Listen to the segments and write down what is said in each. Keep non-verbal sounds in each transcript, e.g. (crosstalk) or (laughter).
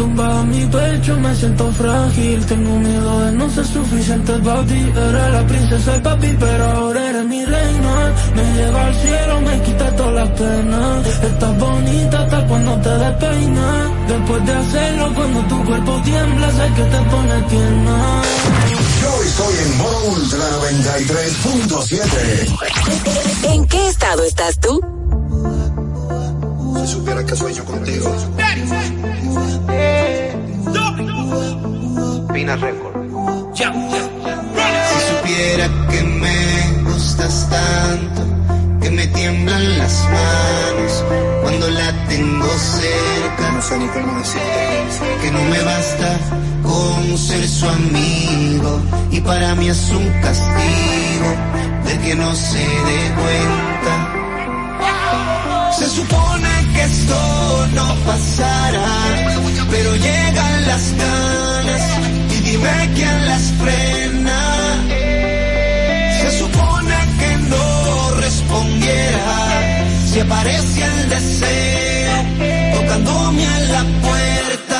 tumba a mi pecho me siento frágil. Tengo miedo de no ser suficiente. Para ti Eres la princesa y papi pero ahora eres mi reina. Me lleva al cielo, me quita todas las penas. Estás bonita hasta cuando te despeinas Después de hacerlo cuando tu cuerpo tiembla Sé que te pone tierna. Yo estoy en modo ultra 93.7 ¿En qué estado estás tú? Si supiera que sueño contigo Pina Record. Si supiera que me gustas tanto, que me tiemblan las manos cuando la tengo cerca. No sé ni cómo decirte Que no me basta con ser su amigo y para mí es un castigo de que no se dé cuenta. Se supone que esto no pasará, pero llegan las ganas dime quién las frena. Se supone que no respondiera si aparece el deseo tocándome a la puerta.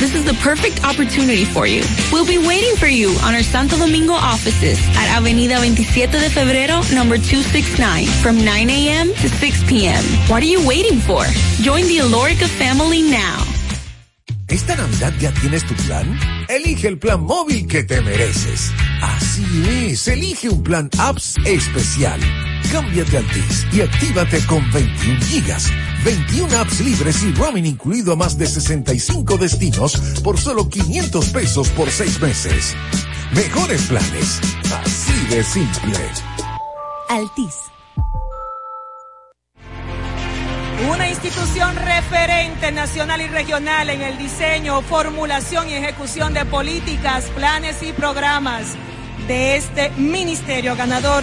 This is the perfect opportunity for you. We'll be waiting for you on our Santo Domingo offices at Avenida 27 de Febrero, number 269, from 9 a.m. to 6 p.m. What are you waiting for? Join the Alorica family now. ¿Esta Navidad ya tienes tu plan? Elige el plan móvil que te mereces. Así es, elige un plan apps especial. Cámbiate al TIS y actívate con 21 gigas, 21 apps libres y roaming incluido a más de 65 destinos por solo 500 pesos por 6 meses. Mejores planes, así de simple. Altis. Una institución referente nacional y regional en el diseño, formulación y ejecución de políticas, planes y programas de este ministerio ganador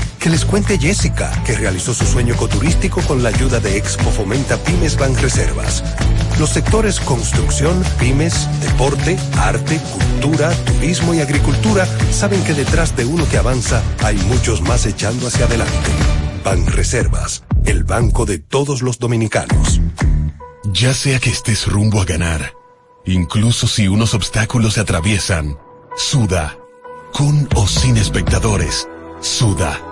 Que les cuente Jessica, que realizó su sueño ecoturístico con la ayuda de Expo Fomenta Pymes Ban Reservas. Los sectores construcción, pymes, deporte, arte, cultura, turismo y agricultura saben que detrás de uno que avanza hay muchos más echando hacia adelante. Ban Reservas, el banco de todos los dominicanos. Ya sea que estés rumbo a ganar, incluso si unos obstáculos se atraviesan, suda, con o sin espectadores, suda,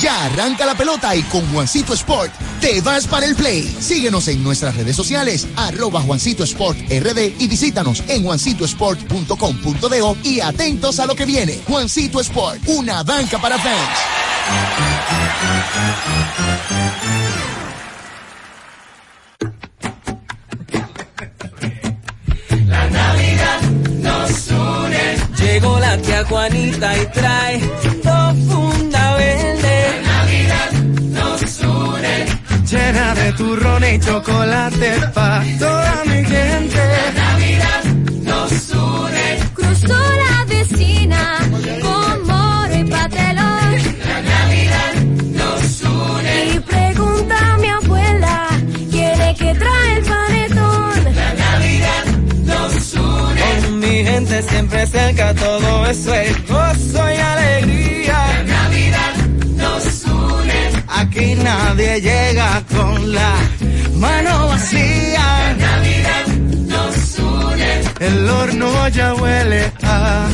Ya arranca la pelota y con Juancito Sport te vas para el play. Síguenos en nuestras redes sociales, arroba Juancito Sport RD y visítanos en juancitosport.com.de y atentos a lo que viene. Juancito Sport, una banca para fans. La Navidad nos une. Llegó la tía Juanita y trae Llena de turrón y chocolate pa' toda mi gente. Ya huele a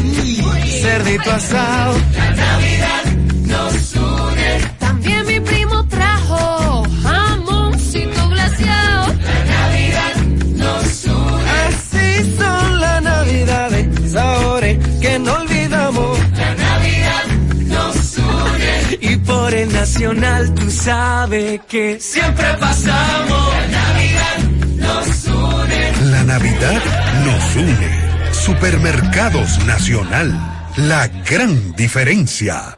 cerdito asado. La Navidad nos une. También mi primo trajo jamoncito glaseado. La Navidad nos une. Así son las navidades, sabores que no olvidamos. La Navidad nos une. Y por el nacional tú sabes que siempre pasamos. La Navidad nos une. La Navidad nos une. Supermercados Nacional. La gran diferencia.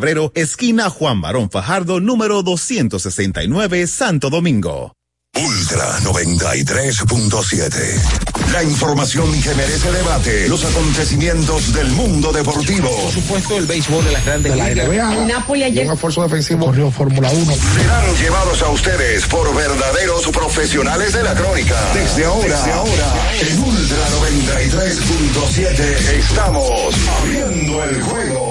esquina Juan Barón Fajardo, número 269, Santo Domingo. Ultra 93.7. La información que merece debate. Los acontecimientos del mundo deportivo. Por supuesto, el béisbol de las grandes ligas. El Napoli ayer. Un esfuerzo defensivo. Corrió Fórmula 1. Serán llevados a ustedes por verdaderos profesionales de la crónica. Desde ahora, Desde ahora en Ultra 93.7 estamos abriendo el juego.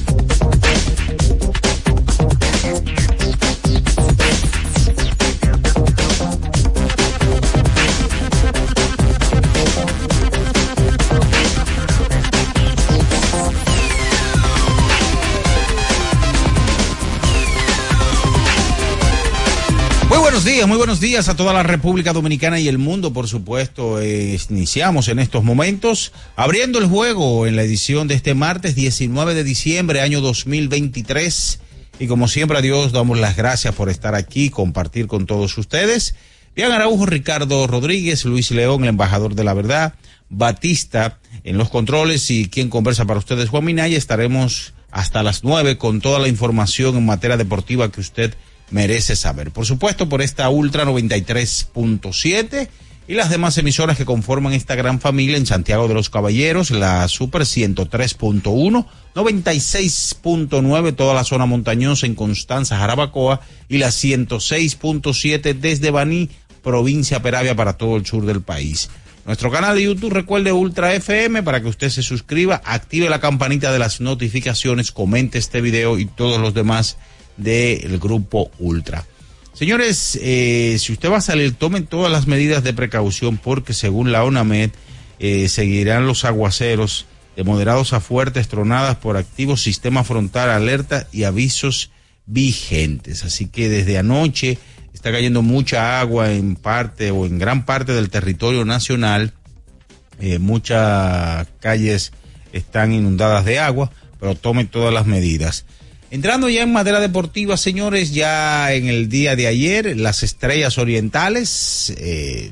Buenos días, muy buenos días a toda la República Dominicana y el mundo, por supuesto. Eh, iniciamos en estos momentos abriendo el juego en la edición de este martes 19 de diciembre, año 2023. Y como siempre a Dios damos las gracias por estar aquí, compartir con todos ustedes. Bien Araujo, Ricardo Rodríguez, Luis León, el embajador de la verdad, Batista en los controles y quien conversa para ustedes, Juan Minaya. Estaremos hasta las nueve con toda la información en materia deportiva que usted merece saber. Por supuesto, por esta Ultra 93.7 y las demás emisoras que conforman esta gran familia en Santiago de los Caballeros, la Super 103.1, 96.9 toda la zona montañosa en Constanza, Jarabacoa y la 106.7 desde Baní, provincia Peravia para todo el sur del país. Nuestro canal de YouTube, recuerde Ultra FM para que usted se suscriba, active la campanita de las notificaciones, comente este video y todos los demás del grupo Ultra. Señores, eh, si usted va a salir, tomen todas las medidas de precaución porque según la ONAMED eh, seguirán los aguaceros de moderados a fuertes, tronadas por activos sistema frontal, alerta y avisos vigentes. Así que desde anoche está cayendo mucha agua en parte o en gran parte del territorio nacional. Eh, muchas calles están inundadas de agua, pero tomen todas las medidas. Entrando ya en madera deportiva, señores, ya en el día de ayer, las estrellas orientales eh,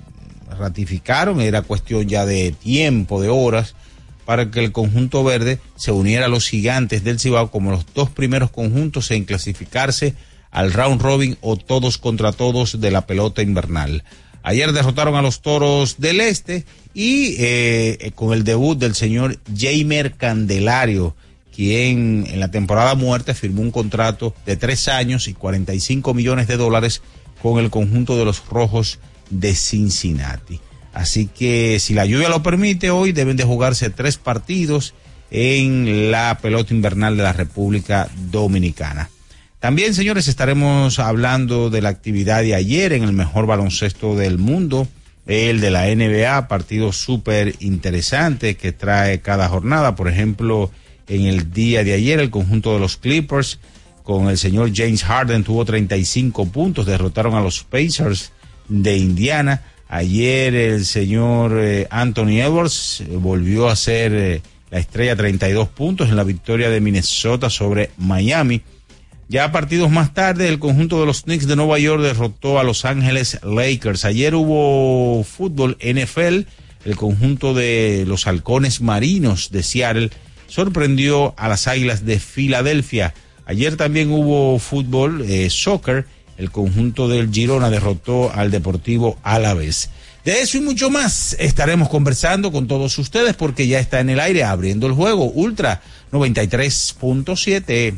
ratificaron, era cuestión ya de tiempo, de horas, para que el conjunto verde se uniera a los gigantes del Cibao como los dos primeros conjuntos en clasificarse al round robin o todos contra todos de la pelota invernal. Ayer derrotaron a los toros del este y eh, con el debut del señor Jamer Candelario quien en la temporada muerta firmó un contrato de tres años y 45 millones de dólares con el conjunto de los rojos de Cincinnati. Así que si la lluvia lo permite, hoy deben de jugarse tres partidos en la pelota invernal de la República Dominicana. También, señores, estaremos hablando de la actividad de ayer en el mejor baloncesto del mundo, el de la NBA, partido súper interesante que trae cada jornada. Por ejemplo, en el día de ayer. El conjunto de los Clippers con el señor James Harden tuvo 35 puntos, derrotaron a los Pacers de Indiana. Ayer el señor eh, Anthony Edwards eh, volvió a ser eh, la estrella 32 puntos en la victoria de Minnesota sobre Miami. Ya partidos más tarde, el conjunto de los Knicks de Nueva York derrotó a Los Ángeles Lakers. Ayer hubo fútbol NFL, el conjunto de los halcones marinos de Seattle sorprendió a las Águilas de Filadelfia. Ayer también hubo fútbol, eh, soccer. El conjunto del Girona derrotó al Deportivo Alavés. De eso y mucho más estaremos conversando con todos ustedes porque ya está en el aire abriendo el juego Ultra 93.7.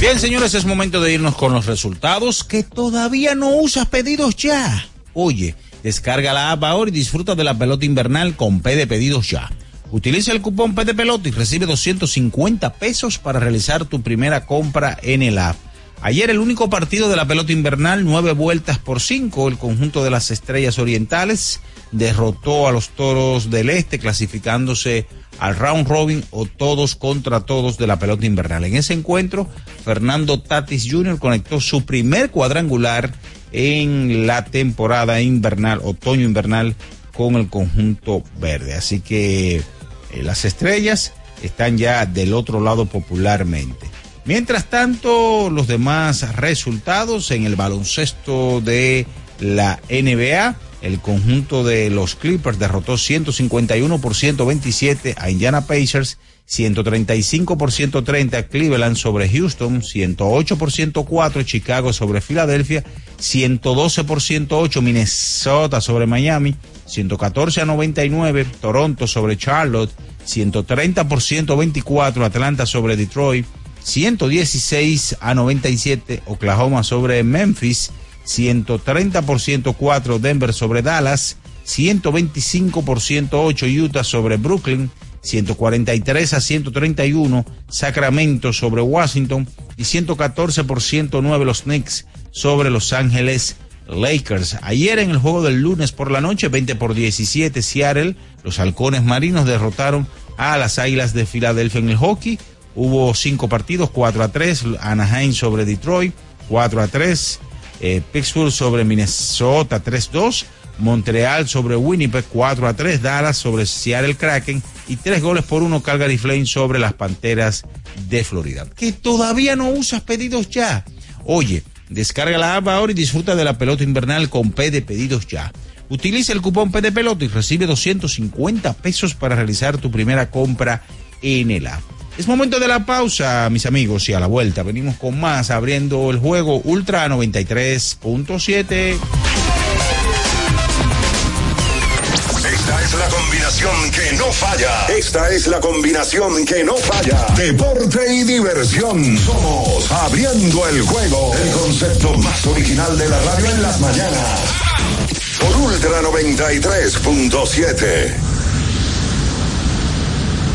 Bien, señores, es momento de irnos con los resultados que todavía no usas pedidos ya. Oye, descarga la app ahora y disfruta de la pelota invernal con P de pedidos ya. Utiliza el cupón P de pelota y recibe 250 pesos para realizar tu primera compra en el app. Ayer el único partido de la pelota invernal, nueve vueltas por cinco, el conjunto de las estrellas orientales derrotó a los toros del este, clasificándose al round robin o todos contra todos de la pelota invernal. En ese encuentro, Fernando Tatis Jr. conectó su primer cuadrangular en la temporada invernal, otoño invernal, con el conjunto verde. Así que eh, las estrellas están ya del otro lado popularmente. Mientras tanto, los demás resultados en el baloncesto de la NBA. El conjunto de los Clippers derrotó 151 por 127 a Indiana Pacers, 135 por 130 Cleveland sobre Houston, 108 por 104 Chicago sobre Filadelfia, 112 por 108 Minnesota sobre Miami, 114 a 99 Toronto sobre Charlotte, 130 por 124 Atlanta sobre Detroit, 116 a 97 Oklahoma sobre Memphis, 130 por 104 Denver sobre Dallas, 125 por 108 Utah sobre Brooklyn, 143 a 131 Sacramento sobre Washington y 114 por 109 los Knicks sobre Los Ángeles Lakers. Ayer en el juego del lunes por la noche, 20 por 17 Seattle, los halcones marinos derrotaron a las Águilas de Filadelfia en el hockey. Hubo cinco partidos, 4 a 3, Anaheim sobre Detroit, 4 a 3, eh, Pittsburgh sobre Minnesota 3-2, Montreal sobre Winnipeg 4 a 3, Dallas sobre Seattle Kraken y tres goles por uno Calgary Flames sobre las Panteras de Florida. Que todavía no usas pedidos ya. Oye, descarga la app ahora y disfruta de la pelota invernal con P de pedidos ya. Utiliza el cupón P de pelota y recibe 250 pesos para realizar tu primera compra en el app. Es momento de la pausa, mis amigos, y a la vuelta venimos con más abriendo el juego Ultra 93.7. Esta es la combinación que no falla. Esta es la combinación que no falla. Deporte y diversión. Somos abriendo el juego. El concepto más original de la radio en las mañanas. Por Ultra 93.7.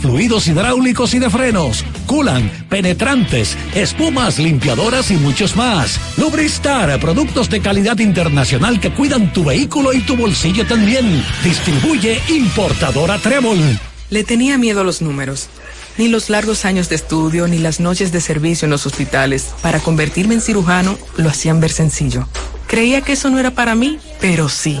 fluidos hidráulicos y de frenos, culan, penetrantes, espumas, limpiadoras y muchos más. Lubristar, productos de calidad internacional que cuidan tu vehículo y tu bolsillo también. Distribuye importadora Trébol. Le tenía miedo a los números. Ni los largos años de estudio, ni las noches de servicio en los hospitales para convertirme en cirujano lo hacían ver sencillo. Creía que eso no era para mí, pero sí.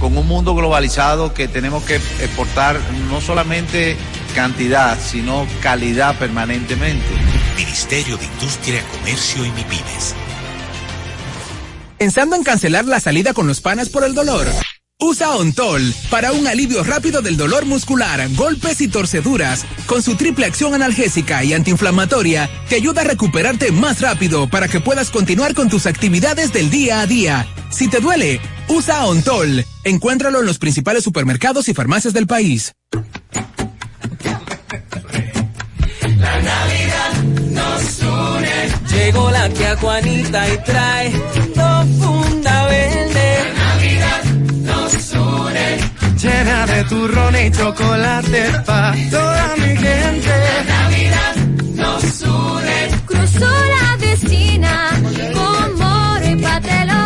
con un mundo globalizado que tenemos que exportar no solamente cantidad, sino calidad permanentemente. Ministerio de Industria, Comercio y MIPIMES. Pensando en cancelar la salida con los panas por el dolor. Usa Ontol para un alivio rápido del dolor muscular, golpes y torceduras. Con su triple acción analgésica y antiinflamatoria, te ayuda a recuperarte más rápido para que puedas continuar con tus actividades del día a día. Si te duele, usa Ontol. Encuéntralo en los principales supermercados y farmacias del país. La Navidad nos une. Llegó la tía Juanita y trae dos funda verde. La Navidad nos une. Llena de turrón y chocolate pa' toda mi gente. La Navidad nos une. Cruzó la vecina con moro y patelón.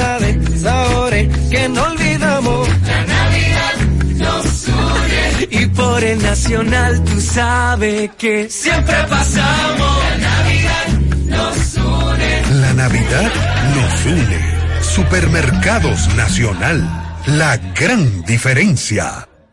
Navidades, sabores que no olvidamos. La Navidad nos une. Y por el nacional tú sabes que siempre pasamos. La Navidad nos une. La Navidad nos une. Supermercados Nacional. La gran diferencia.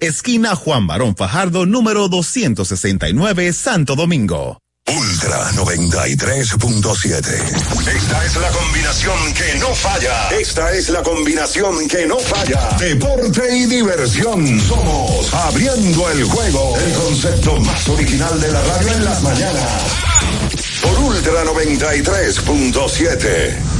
esquina Juan Barón Fajardo, número 269, Santo Domingo. Ultra 93.7. Esta es la combinación que no falla. Esta es la combinación que no falla. Deporte y diversión. Somos abriendo el juego. El concepto más original de la radio en las mañanas. Por Ultra 93.7.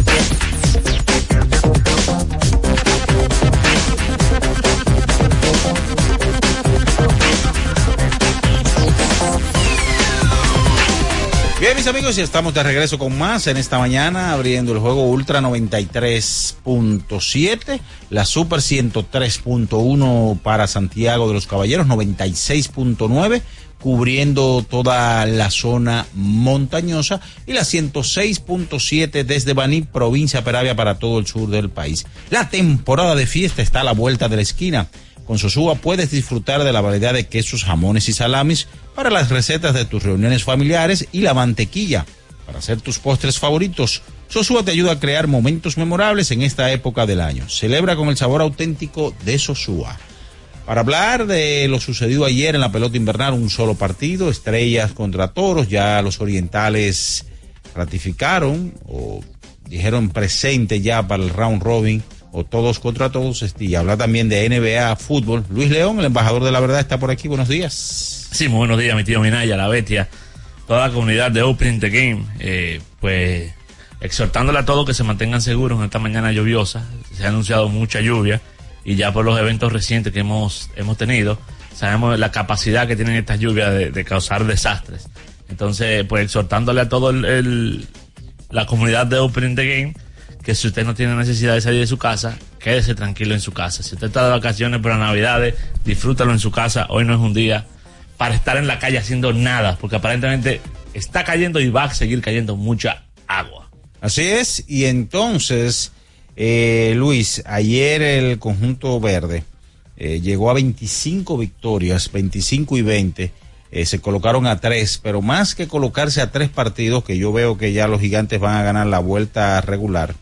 Mis amigos, y estamos de regreso con más en esta mañana, abriendo el juego Ultra 93.7, la Super 103.1 para Santiago de los Caballeros, 96.9, cubriendo toda la zona montañosa, y la 106.7 desde Baní, provincia Peravia, para todo el sur del país. La temporada de fiesta está a la vuelta de la esquina. Con Sosúa puedes disfrutar de la variedad de quesos, jamones y salamis para las recetas de tus reuniones familiares y la mantequilla para hacer tus postres favoritos. Sosúa te ayuda a crear momentos memorables en esta época del año. Celebra con el sabor auténtico de Sosúa. Para hablar de lo sucedido ayer en la pelota invernal, un solo partido, estrellas contra toros, ya los orientales ratificaron o dijeron presente ya para el round robin o todos contra todos. este, Y habla también de NBA fútbol. Luis León, el embajador de la verdad, está por aquí. Buenos días. Sí, muy buenos días, mi tío Minaya, la bestia, toda la comunidad de Opening the Game, eh, pues exhortándole a todos que se mantengan seguros en esta mañana lluviosa. Se ha anunciado mucha lluvia y ya por los eventos recientes que hemos, hemos tenido, sabemos la capacidad que tienen estas lluvias de, causar desastres. Entonces, pues exhortándole a todo el, el- la comunidad de Opening the Game que si usted no tiene necesidad de salir de su casa, quédese tranquilo en su casa. Si usted está de vacaciones por las navidades, disfrútalo en su casa. Hoy no es un día para estar en la calle haciendo nada, porque aparentemente está cayendo y va a seguir cayendo mucha agua. Así es, y entonces, eh, Luis, ayer el conjunto verde eh, llegó a 25 victorias, 25 y 20 eh, se colocaron a tres, pero más que colocarse a tres partidos, que yo veo que ya los gigantes van a ganar la vuelta regular,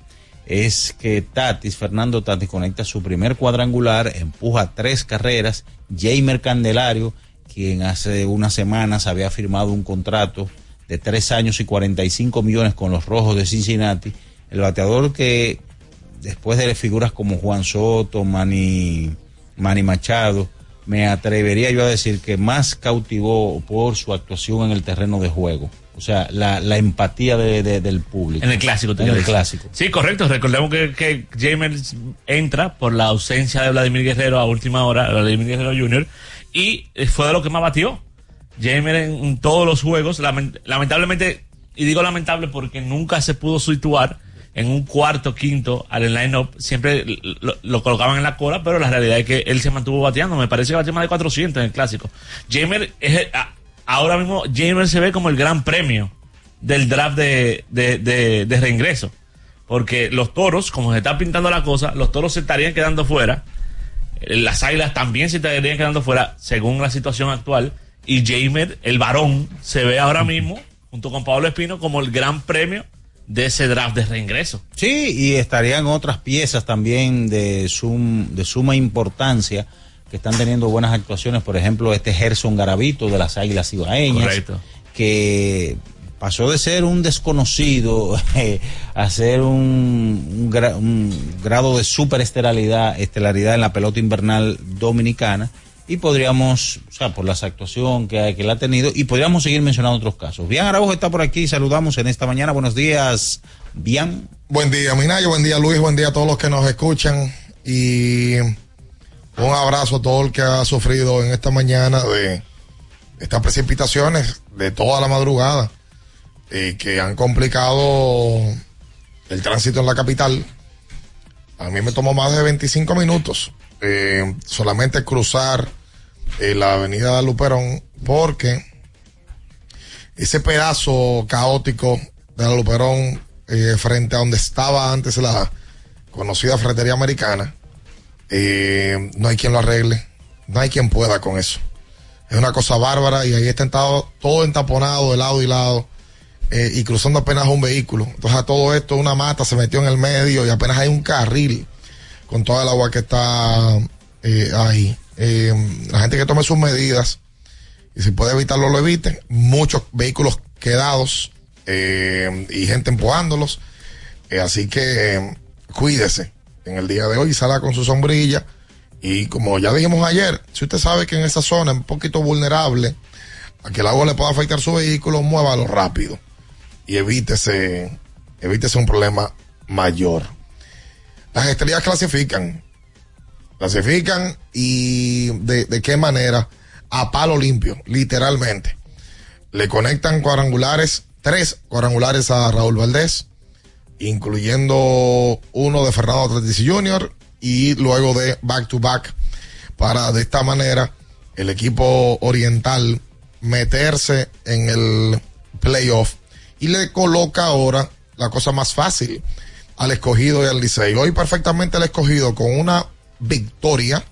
es que Tatis, Fernando Tatis, conecta su primer cuadrangular, empuja tres carreras, Jamer Candelario, quien hace unas semanas había firmado un contrato de tres años y 45 millones con los Rojos de Cincinnati, el bateador que después de figuras como Juan Soto, Manny, Manny Machado, me atrevería yo a decir que más cautivó por su actuación en el terreno de juego. O sea, la, la empatía de, de- del público. En el clásico, te En el clásico. Sí, correcto. Recordemos que, que James entra por la ausencia de Vladimir Guerrero a última hora, Vladimir Guerrero Jr., y eh, fue de lo que más batió. James en, todos los juegos, lament- lamentablemente, y digo lamentable porque nunca se pudo situar en un cuarto, quinto al line-up, siempre lo, lo colocaban en la cola, pero la realidad es que él se mantuvo bateando. Me parece que batió más de 400 en el clásico. Jamer es, el- a- ahora mismo Jamer se ve como el gran premio del draft de, de, de, reingreso. Porque los toros, como se está pintando la cosa, los toros se estarían quedando fuera. Las águilas también se estarían quedando fuera según la situación actual. Y Jamer, el varón, se ve ahora mismo, junto con Pablo Espino, como el gran premio de ese draft de reingreso. Sí, y estarían otras piezas también de, sum- de suma importancia que están teniendo buenas actuaciones. Por ejemplo, este Gerson Garavito de las Águilas Ibaeñas. Correcto. Que pasó de ser un desconocido (laughs) eh, a ser un, un gra- un grado de superestelaridad estelaridad en la pelota invernal dominicana. Y podríamos, o sea, por la actuación que, que él ha tenido, y podríamos seguir mencionando otros casos. Bian Araujo está por aquí, saludamos en esta mañana. Buenos días, Bian. Buen día, Minayo. Buen día, Luis. Buen día a todos los que nos escuchan. Y un abrazo a todo el que ha sufrido en esta mañana de estas precipitaciones de toda la madrugada y que han complicado el tránsito en la capital. A mí me tomó más de 25 minutos eh, solamente cruzar eh, la avenida de Luperón porque ese pedazo caótico de la Luperón eh, frente a donde estaba antes la conocida ferretería americana, eh, no hay quien lo arregle, no hay quien pueda con eso. Es una cosa bárbara y ahí está entado- todo entaponado de lado y lado eh, y cruzando apenas un vehículo. Entonces a todo esto una mata se metió en el medio y apenas hay un carril con toda el agua que está eh, ahí. Eh, la gente que tome sus medidas y si puede evitarlo, lo evite. Muchos vehículos quedados eh, y gente empujándolos. Así que cuídese en el día de hoy, salga con su sombrilla. Y como ya dijimos ayer, si usted sabe que en esa zona es un poquito vulnerable a que el agua le pueda afectar su vehículo, muévalo rápido y evítese, evítese un problema mayor. Las estrellas clasifican, clasifican y de, de qué manera a palo limpio, literalmente. Le conectan cuadrangulares, tres cuadrangulares a Raúl Valdés, incluyendo uno de Fernando Tatis Jr. y luego de back to back para de esta manera el equipo oriental meterse en el playoff y le coloca ahora la cosa más fácil al escogido y al Licey. Hoy perfectamente el escogido con una victoria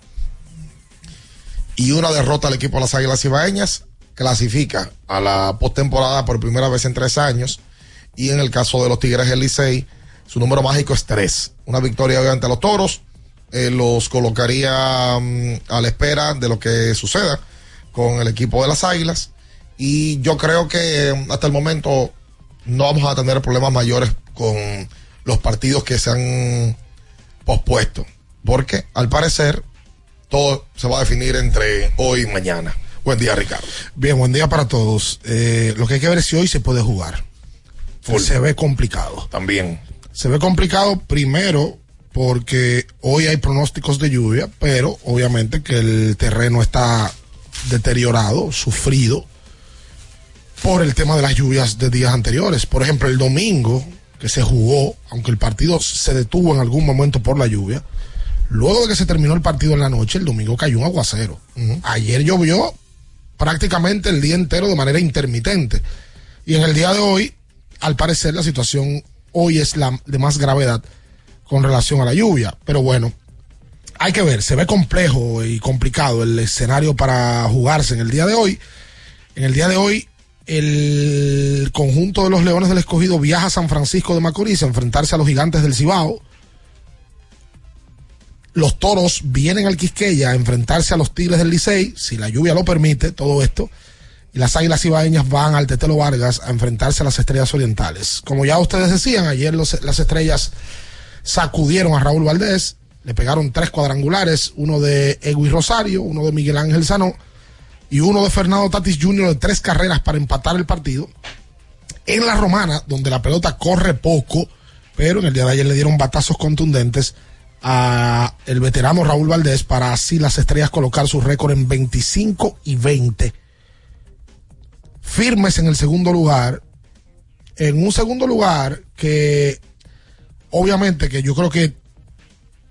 y una derrota al equipo de las Águilas Ibaeñas clasifica a la postemporada por primera vez en tres años y en el caso de los Tigres del Licey su número mágico es tres. Una victoria hoy ante los Toros eh, los colocaría mm, a la espera de lo que suceda con el equipo de las Águilas y yo creo que mm, hasta el momento no vamos a tener problemas mayores con los partidos que se han pospuesto porque al parecer todo se va a definir entre hoy y mañana. Buen día, Ricardo. Bien, buen día para todos. Eh, lo que hay que ver es si hoy se puede jugar. Se ve complicado. También. Se ve complicado primero porque hoy hay pronósticos de lluvia, pero obviamente que el terreno está deteriorado, sufrido por el tema de las lluvias de días anteriores. Por ejemplo, el domingo que se jugó, aunque el partido se detuvo en algún momento por la lluvia, luego de que se terminó el partido en la noche, el domingo cayó un aguacero. Ayer llovió prácticamente el día entero de manera intermitente. Y en el día de hoy, al parecer, la situación hoy es la de más gravedad con relación a la lluvia. Pero bueno, hay que ver, se ve complejo y complicado el escenario para jugarse en el día de hoy. En el día de hoy, el conjunto de los Leones del Escogido viaja a San Francisco de Macorís a enfrentarse a los gigantes del Cibao. Los toros vienen al Quisqueya a enfrentarse a los Tigres del Licey, si la lluvia lo permite, todo esto. Y las águilas cibaeñas van al Tetelo Vargas a enfrentarse a las estrellas orientales. Como ya ustedes decían, ayer las estrellas sacudieron a Raúl Valdés, le pegaron tres cuadrangulares, uno de Egui Rosario, uno de Miguel Ángel Sanó y uno de Fernando Tatis Jr. de tres carreras para empatar el partido. En la romana, donde la pelota corre poco, pero en el día de ayer le dieron batazos contundentes a el veterano Raúl Valdés para así las estrellas colocar su récord en 25 y 20. Firmes en el segundo lugar. En un segundo lugar que obviamente que yo creo que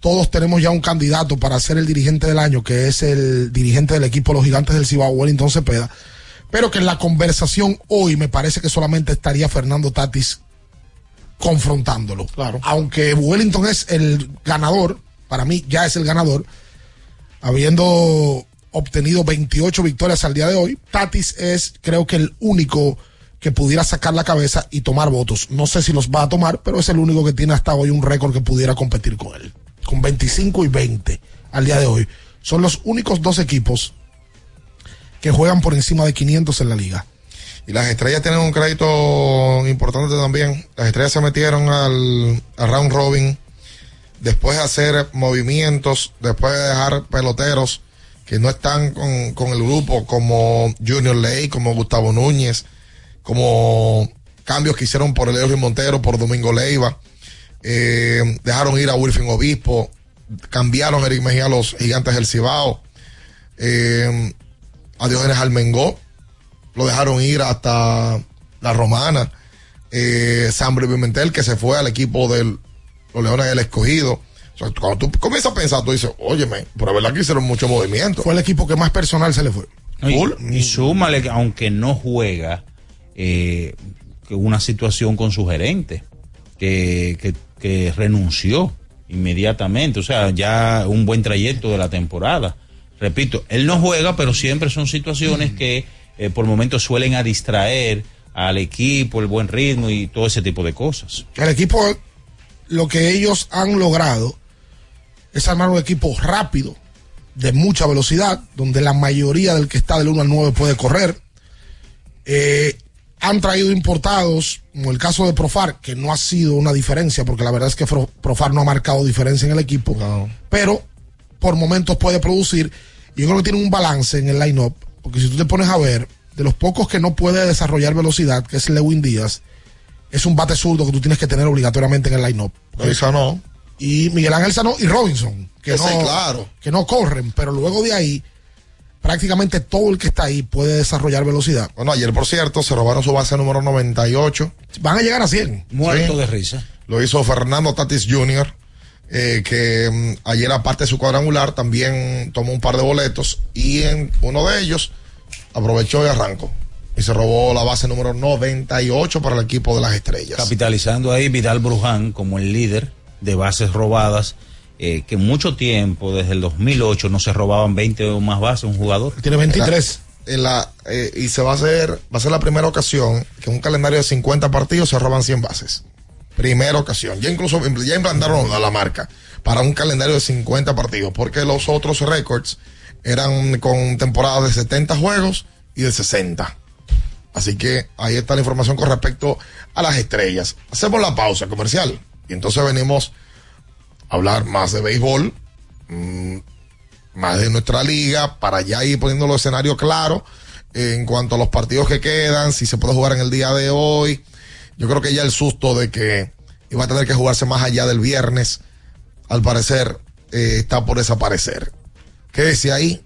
todos tenemos ya un candidato para ser el dirigente del año, que es el dirigente del equipo Los Gigantes del Cibao, Wellington Cepeda, pero que en la conversación hoy me parece que solamente estaría Fernando Tatis confrontándolo. Claro. Aunque Wellington es el ganador, para mí ya es el ganador, habiendo obtenido 28 victorias al día de hoy, Tatis es creo que el único que pudiera sacar la cabeza y tomar votos. No sé si los va a tomar, pero es el único que tiene hasta hoy un récord que pudiera competir con él. Con 25 y 20 al día de hoy. Son los únicos dos equipos que juegan por encima de 500 en la liga. Y las estrellas tienen un crédito importante también. Las estrellas se metieron al, al round robin después de hacer movimientos, después de dejar peloteros que no están con, con el grupo, como Junior Ley, como Gustavo Núñez, como cambios que hicieron por Eleurio Montero, por Domingo Leiva. Eh, dejaron ir a Wilfin Obispo, cambiaron Eric Mejía a los gigantes del Cibao. Eh, a Diógenes Almengó, lo dejaron ir hasta la Romana. Eh, Sambre Pimentel, que se fue al equipo de los Leones del Escogido. O sea, cuando tú comienzas a pensar, tú dices, óyeme, pero es verdad que hicieron mucho movimiento. Fue el equipo que más personal se le fue. Y, y súmale que aunque no juega, eh, una situación con su gerente, que, que, que renunció inmediatamente, o sea, ya un buen trayecto de la temporada. Repito, él no juega, pero siempre son situaciones que eh, por momentos suelen a distraer al equipo, el buen ritmo y todo ese tipo de cosas. El equipo, lo que ellos han logrado es armar un equipo rápido, de mucha velocidad, donde la mayoría del que está del 1 al 9 puede correr. Eh, han traído importados, como el caso de Profar, que no ha sido una diferencia, porque la verdad es que Profar no ha marcado diferencia en el equipo, pero por momentos puede producir. Y yo creo que tiene un balance en el line-up, porque si tú te pones a ver, de los pocos que no puede desarrollar velocidad, que es Lewin Díaz, es un bate zurdo que tú tienes que tener obligatoriamente en el line-up. Y Sanó. Y Miguel Ángel Sanó y Robinson, que Ese, no, claro. que no corren, pero luego de ahí, prácticamente todo el que está ahí puede desarrollar velocidad. Bueno, ayer, por cierto, se robaron su base número 98. Van a llegar a 100. Muerto Sí. de risa. Lo hizo Fernando Tatis Jr., eh, que mm, ayer, aparte de su cuadrangular, también tomó un par de boletos y en uno de ellos aprovechó y arrancó. Y se robó la base número 98 para el equipo de las estrellas. Capitalizando ahí Vidal Bruján como el líder de bases robadas, eh, que mucho tiempo, desde el 2008, no se robaban 20 o más bases un jugador. Tiene 23. En la, eh, y se va a hacer, va a ser la primera ocasión que en un calendario de 50 partidos se roban 100 bases. Primera ocasión. Ya incluso ya implantaron a la marca para un calendario de 50 partidos, porque los otros récords eran con temporadas de 70 juegos y de 60. Así que ahí está la información con respecto a las estrellas. Hacemos la pausa comercial y entonces venimos a hablar más de béisbol, mm, más de nuestra liga, para ya ir poniendo los escenarios claros en cuanto a los partidos que quedan, si se puede jugar en el día de hoy. Yo creo que ya el susto de que iba a tener que jugarse más allá del viernes, al parecer, eh, está por desaparecer. Quédese ahí,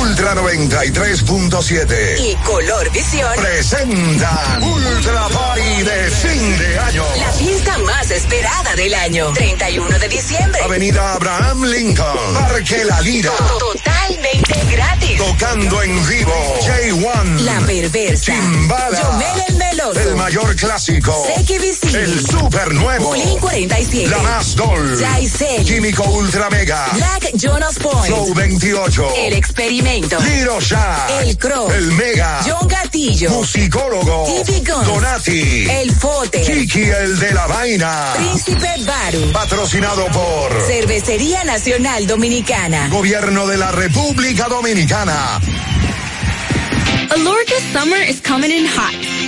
Ultra 93.7. Y Color Visión. Presentan Ultra Party de fin de año. La fiesta más esperada del año. 31 de diciembre. Avenida Abraham Lincoln, Parque La Lira. Totalmente gratis. Tocando en vivo, J1. La Perversa. Chimbala. Yomel el mayor clásico. Seki Vicini. El super nuevo. Bulín 47. La más doll. Jaisel. Químico Ultra Mega. Black Jonas Point. Flow 28. El Experimento. Liro Shah. El Crow. El Mega. John Gatillo. Musicólogo. Tiffy Guns. Donati. El Fote. Kiki el de la vaina. Príncipe Baru. Patrocinado por Cervecería Nacional Dominicana. Gobierno de la República Dominicana. Alorca summer is coming in hot,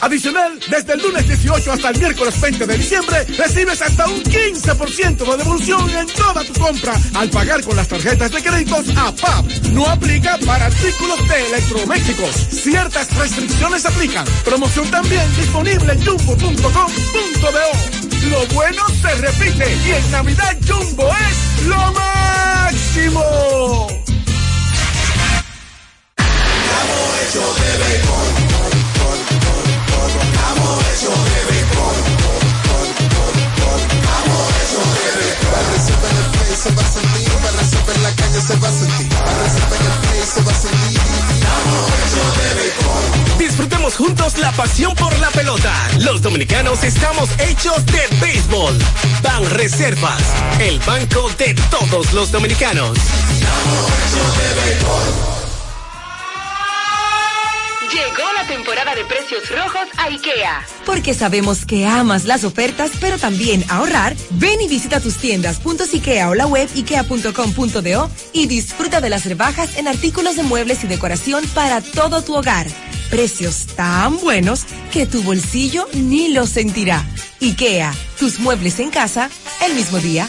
Adicional, desde el lunes 18 hasta el miércoles 20 de diciembre, recibes hasta un 15% de devolución en toda tu compra al pagar con las tarjetas de créditos APAP. No aplica para artículos de electrodomésticos. Ciertas restricciones aplican. Promoción también disponible en jumbo.com.do. Lo bueno se repite y en Navidad Jumbo es lo máximo. hecho de Amo hecho de bacon. Amo hecho de bacon. Para resolver el play se va a sentir, para resolver la calle se va a sentir, para resolver el play se va a sentir. Amo hecho de bacon. Disfrutemos juntos la pasión por la pelota. Los dominicanos estamos hechos de béisbol. Ban Reservas, el banco de todos los dominicanos. Llegó la temporada de precios rojos a IKEA. Porque sabemos que amas las ofertas, pero también ahorrar. Ven y visita tus tiendas IKEA o la web ikea.com.do y disfruta de las rebajas en artículos de muebles y decoración para todo tu hogar. Precios tan buenos que tu bolsillo ni lo sentirá. IKEA, tus muebles en casa el mismo día.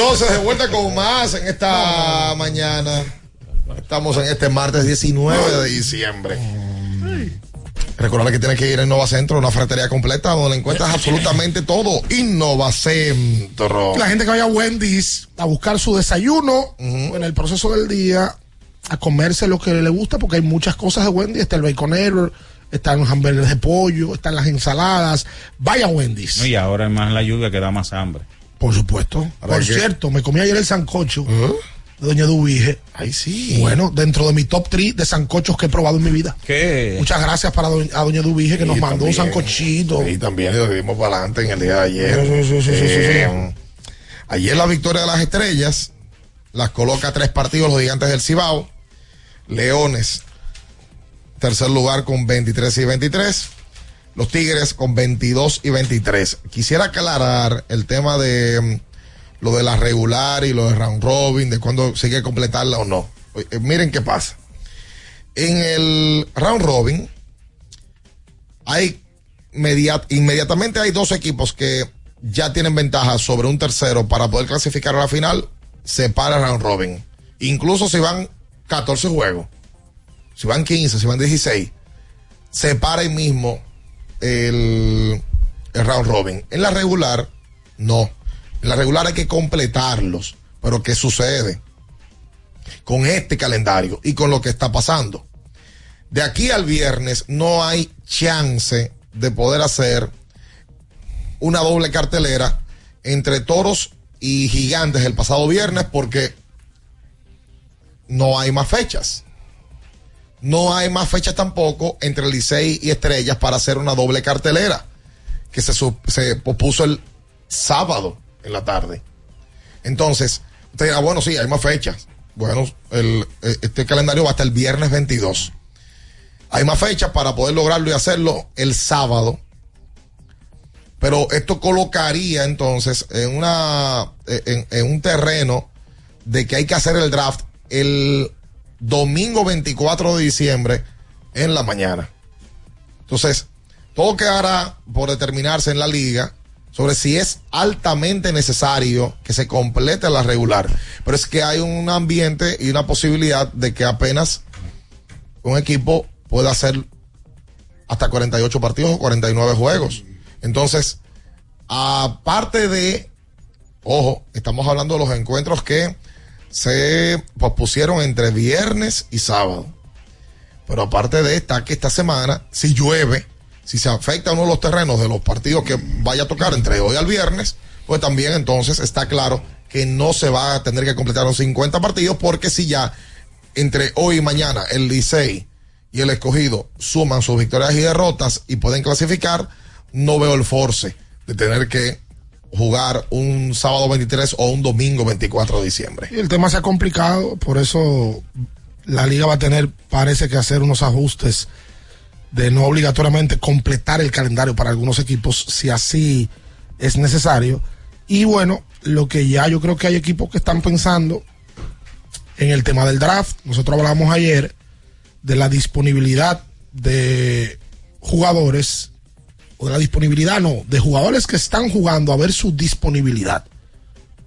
Entonces, de vuelta con más en esta mañana. Estamos en este martes 19 de diciembre. Recuerda que tienes que ir a Innova Centro, una ferretería completa donde encuentras absolutamente todo. Innova Centro. La gente que vaya a Wendy's a buscar su desayuno en el proceso del día, a comerse lo que le gusta, porque hay muchas cosas de Wendy's. Está el baconero, están los hamburguesas de pollo, están las ensaladas. Vaya a Wendy's. No, y ahora es más la lluvia que da más hambre. Por supuesto. Por cierto, me comí ayer el sancocho de Doña Dubige. Ay, sí. Bueno, dentro de mi top 3 de sancochos que he probado en mi vida. ¿Qué? Muchas gracias para doña, a Doña Dubige que nos mandó un sancochito. Y también lo dimos para adelante en el día de ayer. Sí, sí, sí, sí, sí, sí, Eh, Ayer la victoria de las estrellas las coloca tres partidos los gigantes del Cibao. Leones, tercer lugar con 23 y 23. Los Tigres con 22 y 23. Quisiera aclarar el tema de mm, lo de la regular y lo de round robin, de cuándo sigue completarla o no. Eh, miren qué pasa. En el round robin hay media- inmediatamente hay dos equipos que ya tienen ventaja sobre un tercero para poder clasificar a la final, se para round robin. Incluso si van 14 juegos, si van 15, si van 16, se para ahí mismo el, el round robin. En la regular, no. En la regular hay que completarlos. Pero ¿qué sucede? Con este calendario y con lo que está pasando. De aquí al viernes no hay chance de poder hacer una doble cartelera entre toros y gigantes el pasado viernes porque no hay más fechas. No hay más fechas tampoco entre Licey y Estrellas para hacer una doble cartelera que se, se pospuso el sábado en la tarde. Entonces, usted dirá, bueno, sí, hay más fechas. Bueno, el, eh, este calendario va hasta el viernes 22. Hay más fechas para poder lograrlo y hacerlo el sábado. Pero esto colocaría entonces en una eh, en un terreno de que hay que hacer el draft el domingo 24 de diciembre en la mañana. Entonces, todo quedará por determinarse en la liga sobre si es altamente necesario que se complete la regular. Pero es que hay un ambiente y una posibilidad de que apenas un equipo pueda hacer hasta 48 partidos o 49 juegos. Entonces, aparte de, ojo, estamos hablando de los encuentros que se pospusieron entre viernes y sábado. Pero aparte de esta, que esta semana, si llueve, si se afecta uno de los terrenos de los partidos que vaya a tocar entre hoy al viernes, pues también entonces está claro que no se va a tener que completar los 50 partidos porque si ya entre hoy y mañana el Licey y el escogido suman sus victorias y derrotas y pueden clasificar, no veo el force de tener que jugar un sábado 23 o un domingo 24 de diciembre. El tema se ha complicado, por eso la liga va a tener, parece que hacer unos ajustes de no obligatoriamente completar el calendario para algunos equipos si así es necesario. Y bueno, lo que ya yo creo que hay equipos que están pensando en el tema del draft. Nosotros hablamos ayer de la disponibilidad de jugadores, o de la disponibilidad, no, de jugadores que están jugando a ver su disponibilidad.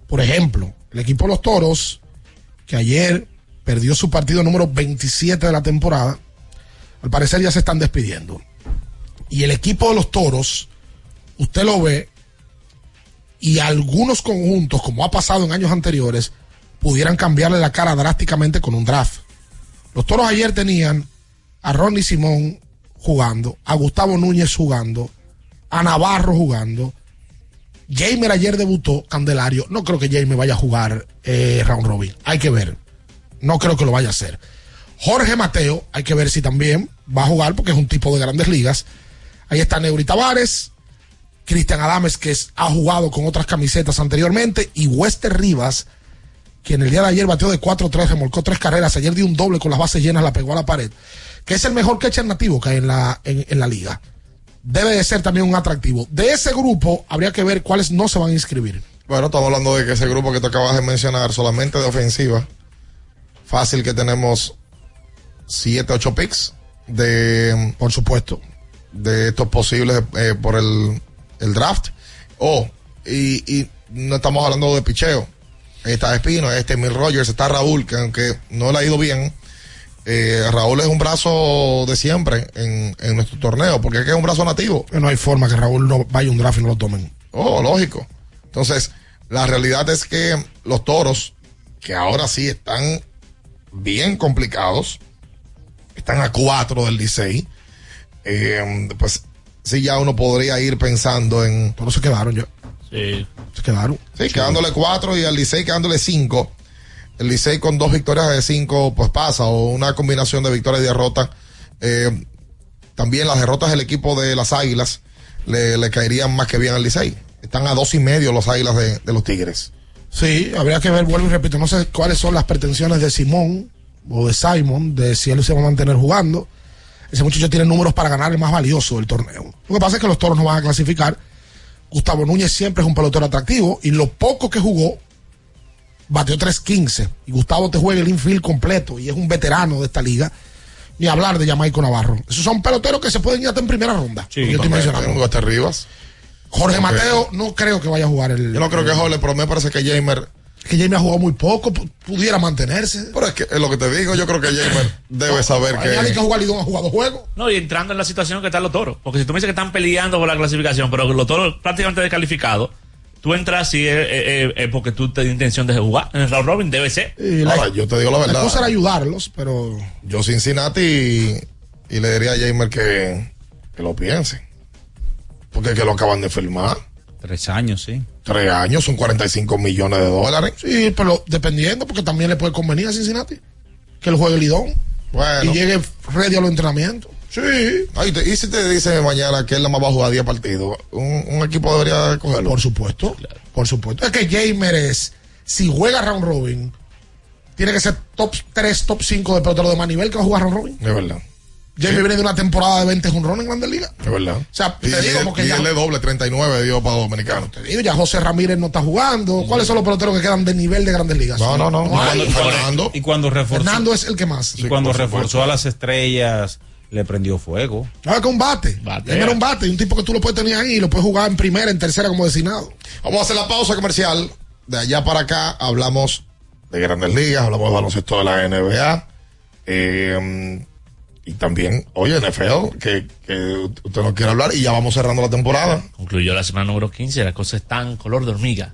Por ejemplo, el equipo de los Toros, que ayer perdió su partido número 27 de la temporada, al parecer ya se están despidiendo. Y el equipo de los Toros, usted lo ve, y algunos conjuntos, como ha pasado en años anteriores, pudieran cambiarle la cara drásticamente con un draft. Los toros ayer tenían a Ronnie Simón jugando, a Gustavo Núñez jugando, a Navarro jugando. Jamer ayer debutó, Candelario. No creo que Jamer vaya a jugar eh, round robin. Hay que ver. No creo que lo vaya a hacer. Jorge Mateo, hay que ver si también va a jugar porque es un tipo de grandes ligas. Ahí está Neuri Tavares, Cristian Adames, que ha jugado con otras camisetas anteriormente, y Wester Rivas, que en el día de ayer batió de 4-3, remolcó tres carreras, ayer dio un doble con las bases llenas, la pegó a la pared, que es el mejor catcher nativo que hay en la, en la liga. Debe de ser también un atractivo. De ese grupo, habría que ver cuáles no se van a inscribir. Bueno, estamos hablando de que ese grupo que te acabas de mencionar, solamente de ofensiva, fácil que tenemos 7, 8 picks de... Por supuesto. De estos posibles eh, por el, el draft. Oh, y, y no estamos hablando de picheo. Está Espino, este Mil Rogers, está Raúl, que aunque no le ha ido bien, eh, Raúl es un brazo de siempre en, en nuestro torneo, porque es que es un brazo nativo. No hay forma que Raúl no vaya a un draft y no lo tomen. Oh, lógico. Entonces, la realidad es que los toros, que ahora sí están bien complicados, están a cuatro del Licey, eh, pues sí ya uno podría ir pensando en... Todos se quedaron ya. Sí. Se quedaron. Sí, quedándole cuatro y al Licey quedándole cinco. El Licey con dos victorias de cinco, pues pasa, o una combinación de victorias y derrotas. Eh, también las derrotas del equipo de las Águilas le, caerían más que bien al Licey. Están a dos y medio los Águilas de, de los Tigres. Sí, habría que ver, vuelvo y repito, no sé cuáles son las pretensiones de Simón o de Simon, de si él se va a mantener jugando. Ese muchacho tiene números para ganar el más valioso del torneo. Lo que pasa es que los toros no van a clasificar. Gustavo Núñez siempre es un pelotero atractivo y lo poco que jugó, bateó 3.15. Y Gustavo te juega el infield completo y es un veterano de esta liga. Ni hablar de Jamaico Navarro. Esos son peloteros que se pueden ir hasta en primera ronda. Sí, yo estoy mencionando. hasta Rivas. Jorge. Mateo no creo que vaya a jugar el. Yo no creo que Jorge, pero me parece que Jamer. Que Jamer ha jugado muy poco, pu- pudiera mantenerse. Pero es que es lo que te digo, yo creo que Jamer debe saber Hay alguien que que. ha jugado Lidón ha jugado juego. No, y entrando en la situación que están los toros. Porque si tú me dices que están peleando por la clasificación, pero los toros prácticamente descalificados, tú entras y es, es- es porque tú tienes intención de jugar. En el round robin debe ser. La- Ahora, yo te digo la La verdad. cosa era ayudarlos, pero. Yo Cincinnati y, y le diría a Jamer que, que lo piense. Porque es que lo acaban de firmar. Tres años, sí. Tres años son 45 millones de dólares. Sí, pero dependiendo, porque también le puede convenir a Cincinnati que él juegue Lidón Bueno. y llegue ready a los entrenamientos. Sí. Ay, te- y si te dice mañana que él nada más va a jugar 10 partidos, un, un equipo debería cogerlo. Por supuesto. Por supuesto. Es que Jamer es, si juega round robin, tiene que ser top 3, top 5 de pelotero de más nivel que va a jugar round robin. Es verdad. Jamer viene de una temporada de 20 jonrones en Grandes Ligas. Es verdad. O sea, y, te digo, y- porque y ya- él es doble, 39 dio para Dominicano. Te digo, ya José Ramírez no está jugando. ¿Cuáles son los peloteros que quedan de nivel de Grandes Ligas? No, no, no. Fernando. Y cuando reforzó, Fernando es el que más. y cuando reforzó supuesto. a las estrellas, le prendió fuego. No, que un bate. Era un bate, un tipo que tú lo puedes tener ahí y lo puedes jugar en primera, en tercera como designado. Vamos a hacer la pausa comercial. De allá para acá hablamos de grandes ligas, hablamos de baloncesto de la NBA. Eh, y también, oye, NFL, que, que usted no quiere hablar y ya vamos cerrando la temporada. Concluyó la semana número 15, la cosa está en color de hormiga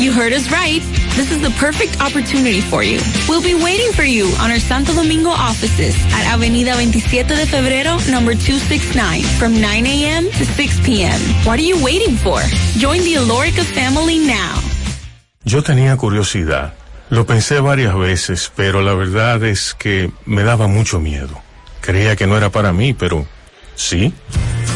You heard us right. This is the perfect opportunity for you. We'll be waiting for you on our Santo Domingo offices at Avenida 27 de Febrero, number 269, from 9 a.m. to 6 p.m. What are you waiting for? Join the Alorica family now. Yo tenía curiosidad. Lo pensé varias veces, pero la verdad es que me daba mucho miedo. Creía que no era para mí, pero sí.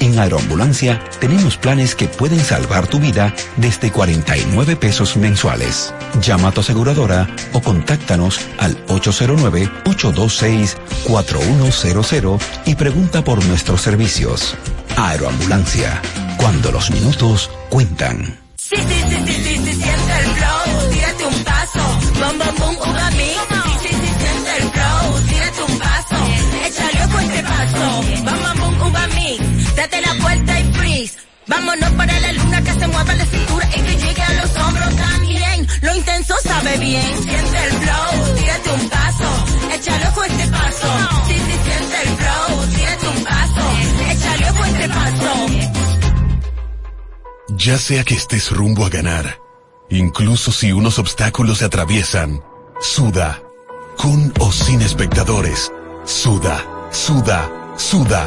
en Aeroambulancia tenemos planes que pueden salvar tu vida desde 49 pesos mensuales. Llama a tu aseguradora o contáctanos al 809-826-4100 y pregunta por nuestros servicios. Aeroambulancia, cuando los minutos cuentan. Sí, sí, sí, sí, sí, sí, siente el flow, tírate un paso, bum, bum, bum, uva mix. Sí, sí, sí, siente el flow, tírate un paso, échale este paso, bum, uva mix. Date la vuelta y freeze. Vámonos para la luna que se mueva la cintura y que llegue a los hombros también. Lo intenso sabe bien. Siente el flow, tírate un paso, échale ojo este paso. Sí, sí, siente el flow, tírate un paso, échale ojo este paso. Ya sea que estés rumbo a ganar, incluso si unos obstáculos se atraviesan, suda, con o sin espectadores, suda, suda, suda,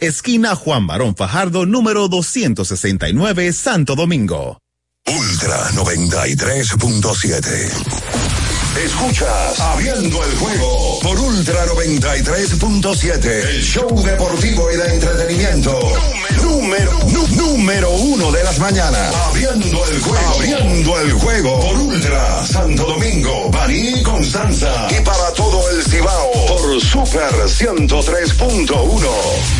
esquina Juan Barón Fajardo, número 269, Santo Domingo. Ultra 93.7. Escuchas Abriendo el juego por Ultra 93.7. El show deportivo y de entretenimiento. Número, número, uno de las mañanas. Abriendo el juego. Abriendo el juego por Ultra Santo Domingo, Baní Constanza. Y para todo el Cibao por Super 103.1.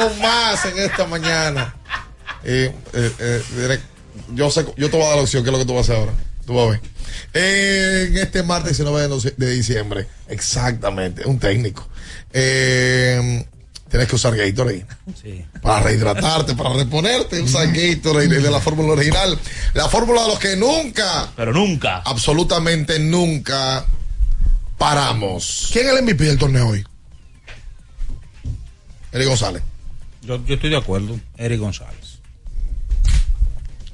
Con más en esta mañana. Eh, eh, eh, yo, sé, yo te voy a dar la opción, que es lo que tú vas a hacer ahora. Tú vas a ver. Eh, en este martes 19 de diciembre, exactamente, un técnico. Eh, tienes que usar Gatorade. Para rehidratarte, para reponerte, usa Gatorade de la fórmula original. La fórmula de los que nunca, pero nunca, absolutamente nunca paramos. ¿Quién es el MVP del torneo hoy? Eric González. Yo, yo estoy de acuerdo. Eric González.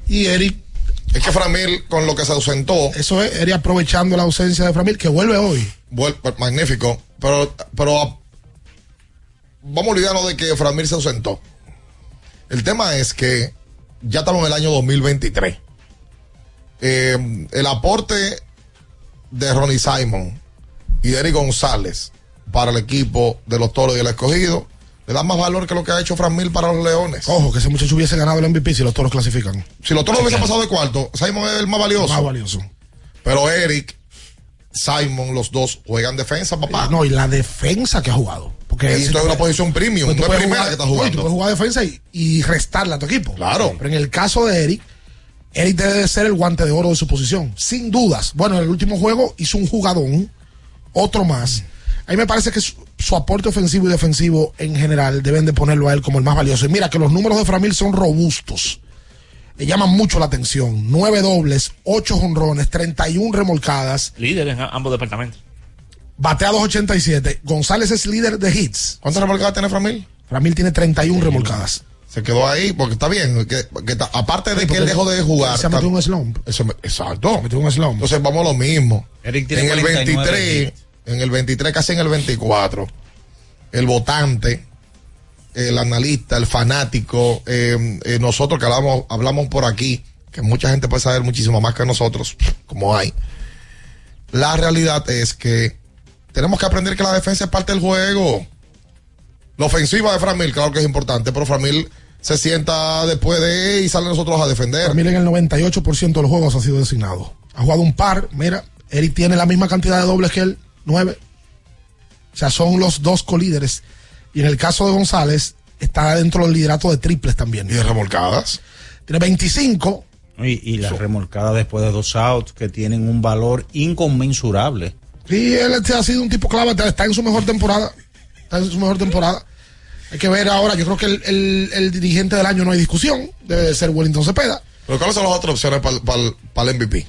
Y Eric. Es que Framil, con lo que se ausentó. Eso es, Eric aprovechando la ausencia de Framil, que vuelve hoy. Vuel- magnífico. Pero, pero ah, vamos a olvidarnos de que Framil se ausentó. El tema es que ya estamos en el año 2023. Eh, el aporte de Ronnie Simon y de Eric González para el equipo de los toros y el escogido le da más valor que lo que ha hecho Framil para los leones. Ojo, que ese muchacho hubiese ganado el MVP si los toros clasifican. Si los toros hubiesen pasado de cuarto, Simon es el más valioso. Más valioso. Pero Eric, Simon, los dos juegan defensa, papá. No, y la defensa que ha jugado. Porque Y esto es una posición premium, Pues tú no es primera jugar- que está jugando. tú puedes jugar defensa y, y restarle a tu equipo. Claro. Pero en el caso de Eric, Eric debe de ser el guante de oro de su posición. Sin dudas. Bueno, en el último juego hizo un jugadón, otro más. A mí me parece que su aporte ofensivo y defensivo en general deben de ponerlo a él como el más valioso. Y mira que los números de Framil son robustos. Le llaman mucho la atención. Nueve dobles, ocho jonrones, 31 remolcadas, Líder en a- ambos departamentos. bateados 87. González es líder de hits. ¿Cuántas remolcadas tiene Framil? Framil tiene 31 remolcadas. Se quedó ahí porque está bien. que- que está- aparte de Sí, que él dejó de jugar. se ha metido un slump. Eso exacto. metió un slump. Entonces vamos a lo mismo. Eric tiene en el 49 23, en el 23, casi en el 24, el votante, el analista, el fanático, eh, eh, nosotros que hablamos, hablamos por aquí, que mucha gente puede saber muchísimo más que nosotros, como hay. La realidad es que tenemos que aprender que la defensa es parte del juego. La ofensiva de Framil, claro que es importante, pero Framil se sienta después de y sale nosotros a defender. Framil en el 98% de los juegos ha sido designado. Ha jugado un par. Mira, Eric tiene la misma cantidad de dobles que él, nueve. O sea, son los dos colíderes. Y en el caso de González, está dentro del liderato de triples también. ¿Y de remolcadas? Tiene 25. Y, y la remolcada después de dos outs que tienen un valor inconmensurable. Sí, él este ha sido un tipo clave, está- en su mejor temporada. Está en su mejor temporada. Hay que ver ahora, yo creo que el, el- el dirigente del año no hay discusión, debe de ser Wellington Cepeda. Pero ¿cuáles son las otras opciones para el MVP?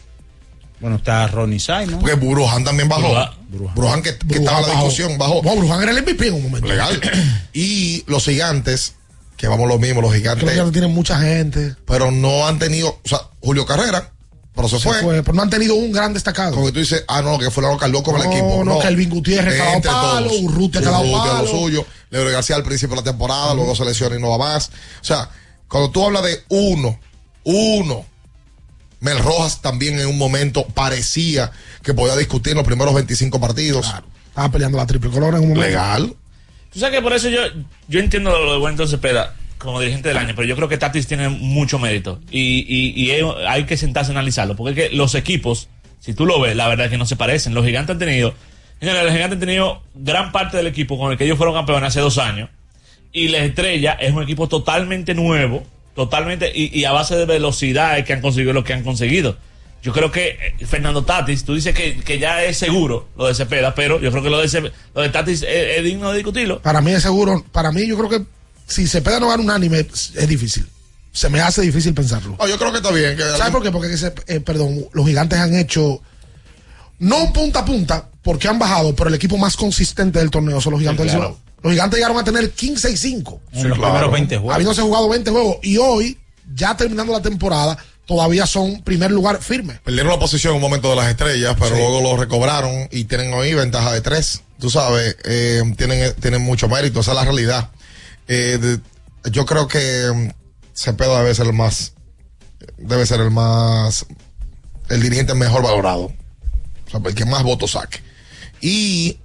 Bueno, está Ronnie Simon. Porque Brujan también bajó. Brujan. Brujan, que, que Brujan estaba en la discusión, bajó. No, Brujan era el MVP en un momento. Legal. (clears throat) y los gigantes, que vamos lo mismo, los gigantes, los gigantes tienen mucha gente. pero no han tenido, o sea, Julio Carrera, pero se, Se fue. fue, pero no han tenido un gran destacado. Como que tú dices, ah, no, que fue la Carlos con el No, equipo. no, Kelvin Gutiérrez Entre palo, todos. Urrutia Urrutia palo. lo suyo, Leo García al principio de la temporada, luego se lesiona y no va más. O sea, cuando tú hablas de uno, uno, Mel Rojas también en un momento parecía que podía discutir en los primeros 25 partidos. Estaba peleando la triple corona en un momento. Legal. Tú sabes que por eso yo, yo entiendo lo de Wellington Cepeda como dirigente del año, pero yo creo que Tatis tiene mucho mérito y, y, y hay- hay que sentarse a analizarlo, porque es que los equipos, si tú lo ves, la verdad es que no se parecen. Los gigantes han tenido, señores, los gigantes han tenido gran parte del equipo con el que ellos fueron campeones hace dos años y la estrella es un equipo totalmente nuevo, totalmente, y, y a base de velocidad es que han conseguido lo que han conseguido. Yo creo que eh, Fernando Tatis, tú dices que, que ya es seguro lo de Cepeda, pero yo creo que lo de, Cepe- lo de Tatis es, es digno de discutirlo. Para mí es seguro, para mí yo creo que si Cepeda no gana un anime es es difícil. Se me hace difícil pensarlo. Oh, yo creo que está bien. Que ¿Sabes por qué? Porque, eh, perdón, los gigantes han hecho No punta a punta, porque han bajado, pero el equipo más consistente del torneo son los gigantes del claro. Cibao. Los gigantes llegaron a tener 15 y 5. En los primeros 20 juegos. Habiéndose jugado 20 juegos. Y hoy, ya terminando la temporada, todavía son primer lugar firme. Perdieron la posición en un momento de las estrellas, pero Sí. luego lo recobraron y tienen hoy ventaja de tres. Tú sabes, eh, tienen, tienen mucho mérito, esa es la realidad. Eh, de- yo creo que mm, Cepeda debe ser el más, debe ser el más, el dirigente mejor valorado. O sea, el que más votos saque. Y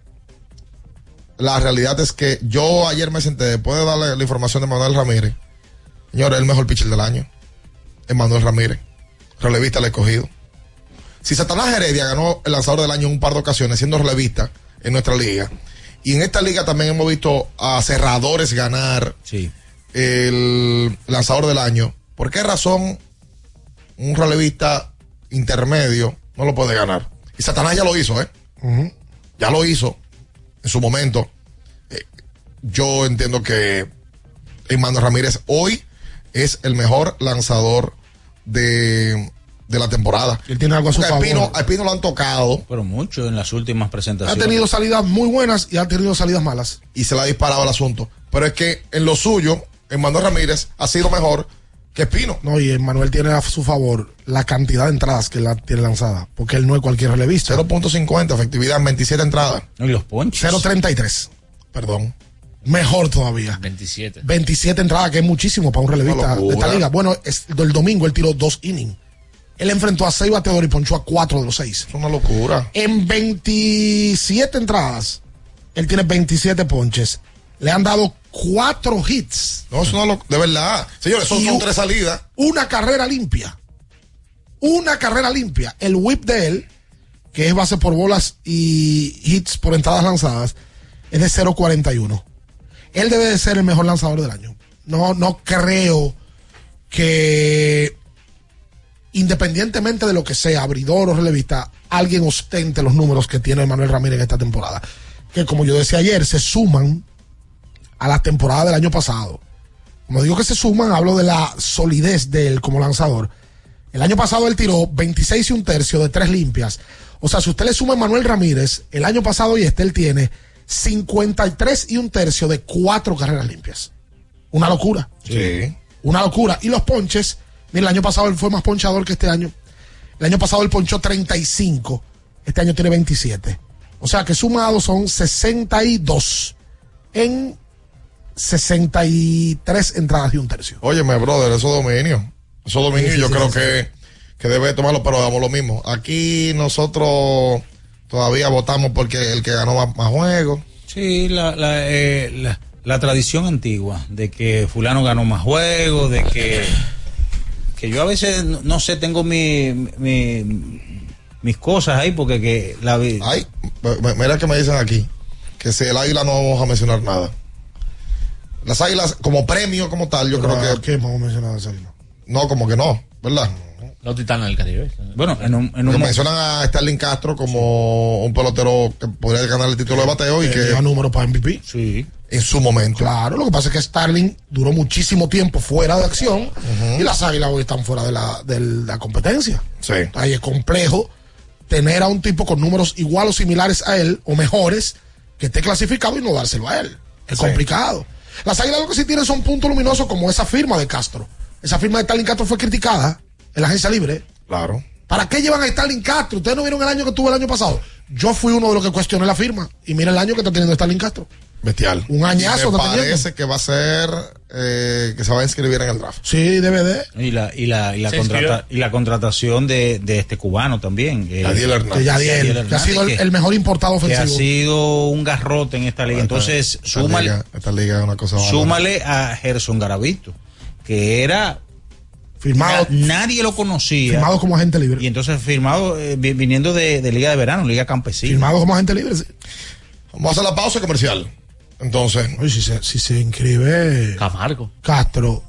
la realidad es que yo ayer me senté, después de darle la información de Manuel Ramírez, señores, el mejor pitcher del año. Es Manuel Ramírez, relevista al escogido. Si Satanás Heredia ganó el lanzador del año en un par de ocasiones, siendo relevista en nuestra liga, y en esta liga también hemos visto a cerradores ganar el lanzador del año, ¿por qué razón un relevista intermedio no lo puede ganar? Y Satanás ya lo hizo, ¿eh? Ya lo hizo en su momento. Eh, yo entiendo que Emmanuel Ramírez hoy es el mejor lanzador de, de la temporada. Él tiene algo a su Porque a favor. Espino, a Espino lo han tocado. Pero mucho en las últimas Ha presentaciones. tenido salidas muy buenas y ha tenido salidas malas. y se le ha disparado el asunto. Pero es que en lo suyo, Emmanuel Ramírez ha sido mejor que Espino. No, y Manuel tiene a su favor la cantidad de entradas que la tiene lanzada, porque él no es cualquier relevista. 0.50, efectividad en 27 entradas. Y los ponches. 0.33. Perdón. Mejor todavía. 27. 27 entradas, que es muchísimo para un relevista de esta liga. Bueno, es- el domingo él tiró dos innings. Él enfrentó a seis bateadores y ponchó a cuatro de los seis. Es una locura. En 27 entradas, él tiene 27 ponches. Le han dado cuatro hits. No, es una locura. De verdad. Señores, son, tres salidas. Una carrera limpia. Una carrera limpia. El whip de él, que es base por bolas y hits por entradas lanzadas, es de 0.41. Él debe de ser el mejor lanzador del año. No, no creo que independientemente de lo que sea, abridor o relevista, alguien ostente los números que tiene Manuel Ramírez en esta temporada. Que como yo decía ayer, se suman a la temporada del año pasado. Como digo que se suman, hablo de la solidez de él como lanzador. El año pasado él tiró 26 y un tercio de tres limpias. O sea, si usted le suma a Manuel Ramírez, el año pasado y este él tiene 53 y un tercio de cuatro carreras limpias. Una locura. Sí. Una locura. Y los ponches, mira, el año pasado él fue más ponchador que este año. El año pasado él ponchó 35. Este año tiene 27. O sea que sumado son 62 en 63 entradas y un tercio. Óyeme, brother, eso es dominio. Eso es dominio Sí, yo sí, creo sí, que, que debe tomarlo, pero hagamos lo mismo. Aquí nosotros todavía votamos porque el que ganó más, más juegos. Sí, la, la, eh, la, la tradición antigua de que fulano ganó más juegos, de que, que yo a veces, no, no sé, tengo mi, mi- mis cosas ahí porque que la vi- Ay, mira que me dicen aquí, que si el águila no vamos a mencionar nada. Las águilas como premio, como tal, yo Pero, creo que... ¿Qué hemos mencionado ese águila? No, como que no, ¿verdad? Los titanes del Caribe. Bueno, en un, en un mencionan a Starling Castro como un pelotero que podría ganar el título de bateo y Que lleva número para MVP. Sí. en su momento. Claro, lo que pasa es que Starling duró muchísimo tiempo fuera de acción y las águilas hoy están fuera de la, de la competencia. Sí. Ahí es complejo tener a un tipo con números igual o similares a él o mejores que esté clasificado y no dárselo a él. Es Sí. complicado. Las águilas lo que sí tienen son puntos luminosos como esa firma de Castro. Esa firma de Starling Castro fue criticada en la agencia libre. Claro. ¿Para qué llevan a Starling Castro? ¿Ustedes no vieron el año que tuvo el año pasado? Yo fui uno de los que cuestioné la firma. Y mira el año que está teniendo Starling Castro. Bestial. Un añazo Me parece que va a ser eh, que se va a inscribir en el draft. Sí, DVD. y la, y la, y la, contrata- y la contratación de, de este cubano también. eh, Yadiel Hernández. Que Yadiel, que ha sido el, el mejor importado que ha ofensivo. sido un garrote en esta liga. Entonces, Esta súmale, liga, esta liga es una cosa súmale a Gerson Garavito, que era Firmado, na- nadie lo conocía. firmado como agente libre. Y entonces firmado eh, vi- viniendo de, de Liga de Verano, Liga Campesina. Firmado como agente libre. sí. Vamos a hacer la pausa comercial. Entonces, Oye, si se, si se inscribe Camargo. Castro.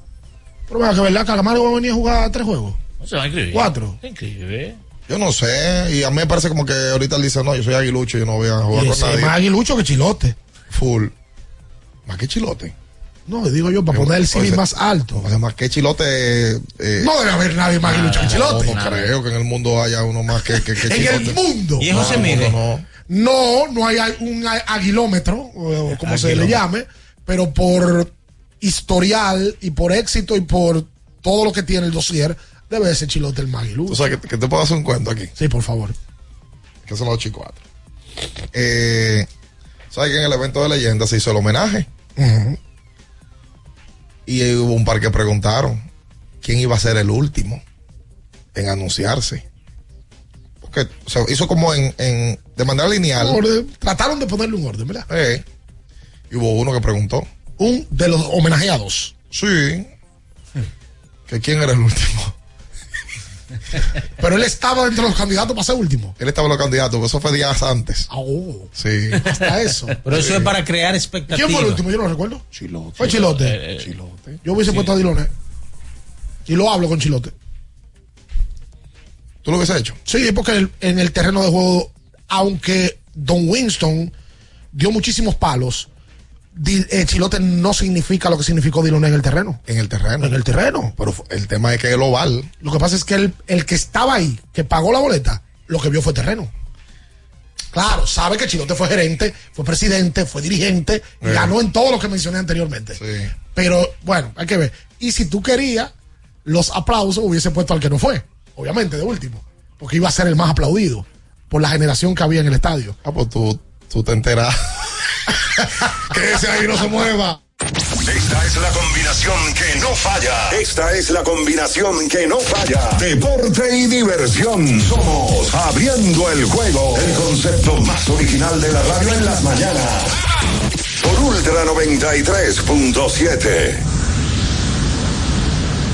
Pero vea que verdad, Calamaro va a venir a jugar tres juegos. No se va a inscribir. Cuatro. Se inscribe. yo no sé. Y a mí me parece como que ahorita él dice, no, yo soy aguilucho, yo no voy a jugar Y con nadie. más aguilucho que chilote. Full. Más que chilote. No, digo yo, para poner el Oye, más alto. Además, que Chilote. eh, No debe haber nadie más aguilucho que Chilote. No, no creo que en el mundo haya uno más que, que, que En Chilote. el mundo. ¿Y eso se No, mide? No, no, no hay un aguilómetro, o como se le llame, pero por historial y por éxito y por todo lo que tiene el dossier, debe ser Chilote el más aguilucho. O sea, que, que te puedo hacer un cuento aquí. Sí, por favor. Que son los ocho y cuatro. Eh, ¿Sabes que en el evento de leyenda se hizo el homenaje? Y hubo un par que preguntaron quién iba a ser el último en anunciarse. Porque se hizo como en, en- de manera lineal. Orden. Trataron de ponerle un orden, ¿verdad? Eh, y hubo uno que preguntó. Un de los homenajeados. Sí. Que quién era el último. Pero él estaba entre los candidatos para ser último. Él estaba en los candidatos, pero eso fue días antes. Oh, Sí. hasta eso. Pero eso Sí. es para crear expectativas. ¿Quién fue el último? Yo no recuerdo. Chilote. Fue Chilote. Eh, eh, Chilote. Yo hubiese puesto a Diloné. Y lo hablo con Chilote. ¿Tú lo hubiese hecho? Sí, porque el- en el terreno de juego, aunque Don Winston dio muchísimos palos, eh, Chilote no significa lo que significó Diloné en el terreno. En el terreno. En el terreno. Pero el tema es que es el oval. Lo que pasa es que el, el que estaba ahí, que pagó la boleta, lo que vio fue terreno. Claro, sabe que Chilote fue gerente, fue presidente, fue dirigente, Eh. ganó en todo lo que mencioné anteriormente. Pero bueno, hay que ver. Y si tú querías los aplausos, hubiese puesto al que no fue, obviamente, de último, porque iba a ser el más aplaudido por la generación que había en el estadio. Ah, pues tú, tú te enteras. (laughs) que ese ahí no se mueva. Esta es la combinación que no falla. Esta es la combinación que no falla. Deporte y diversión. Somos abriendo el juego. El concepto más original de la radio en las mañanas. Por Ultra 93.7.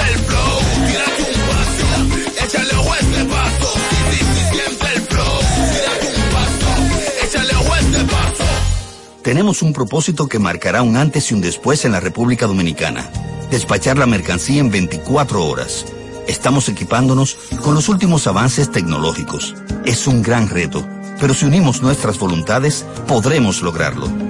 El flow. Tírate un paso. Échale ojo este paso. Siente el flow. Tírate un paso. Échale ojo a este paso. Tenemos un propósito que marcará un antes y un después en la República Dominicana. Despachar la mercancía en 24 horas. Estamos equipándonos con los últimos avances tecnológicos. Es un gran reto, pero si unimos nuestras voluntades, podremos lograrlo.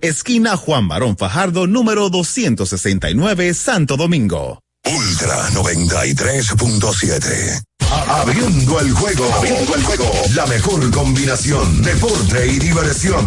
esquina Juan Barón Fajardo, número 269, Santo Domingo. Ultra 93.7. Abriendo el juego. Abriendo el juego. La mejor combinación. Deporte y diversión.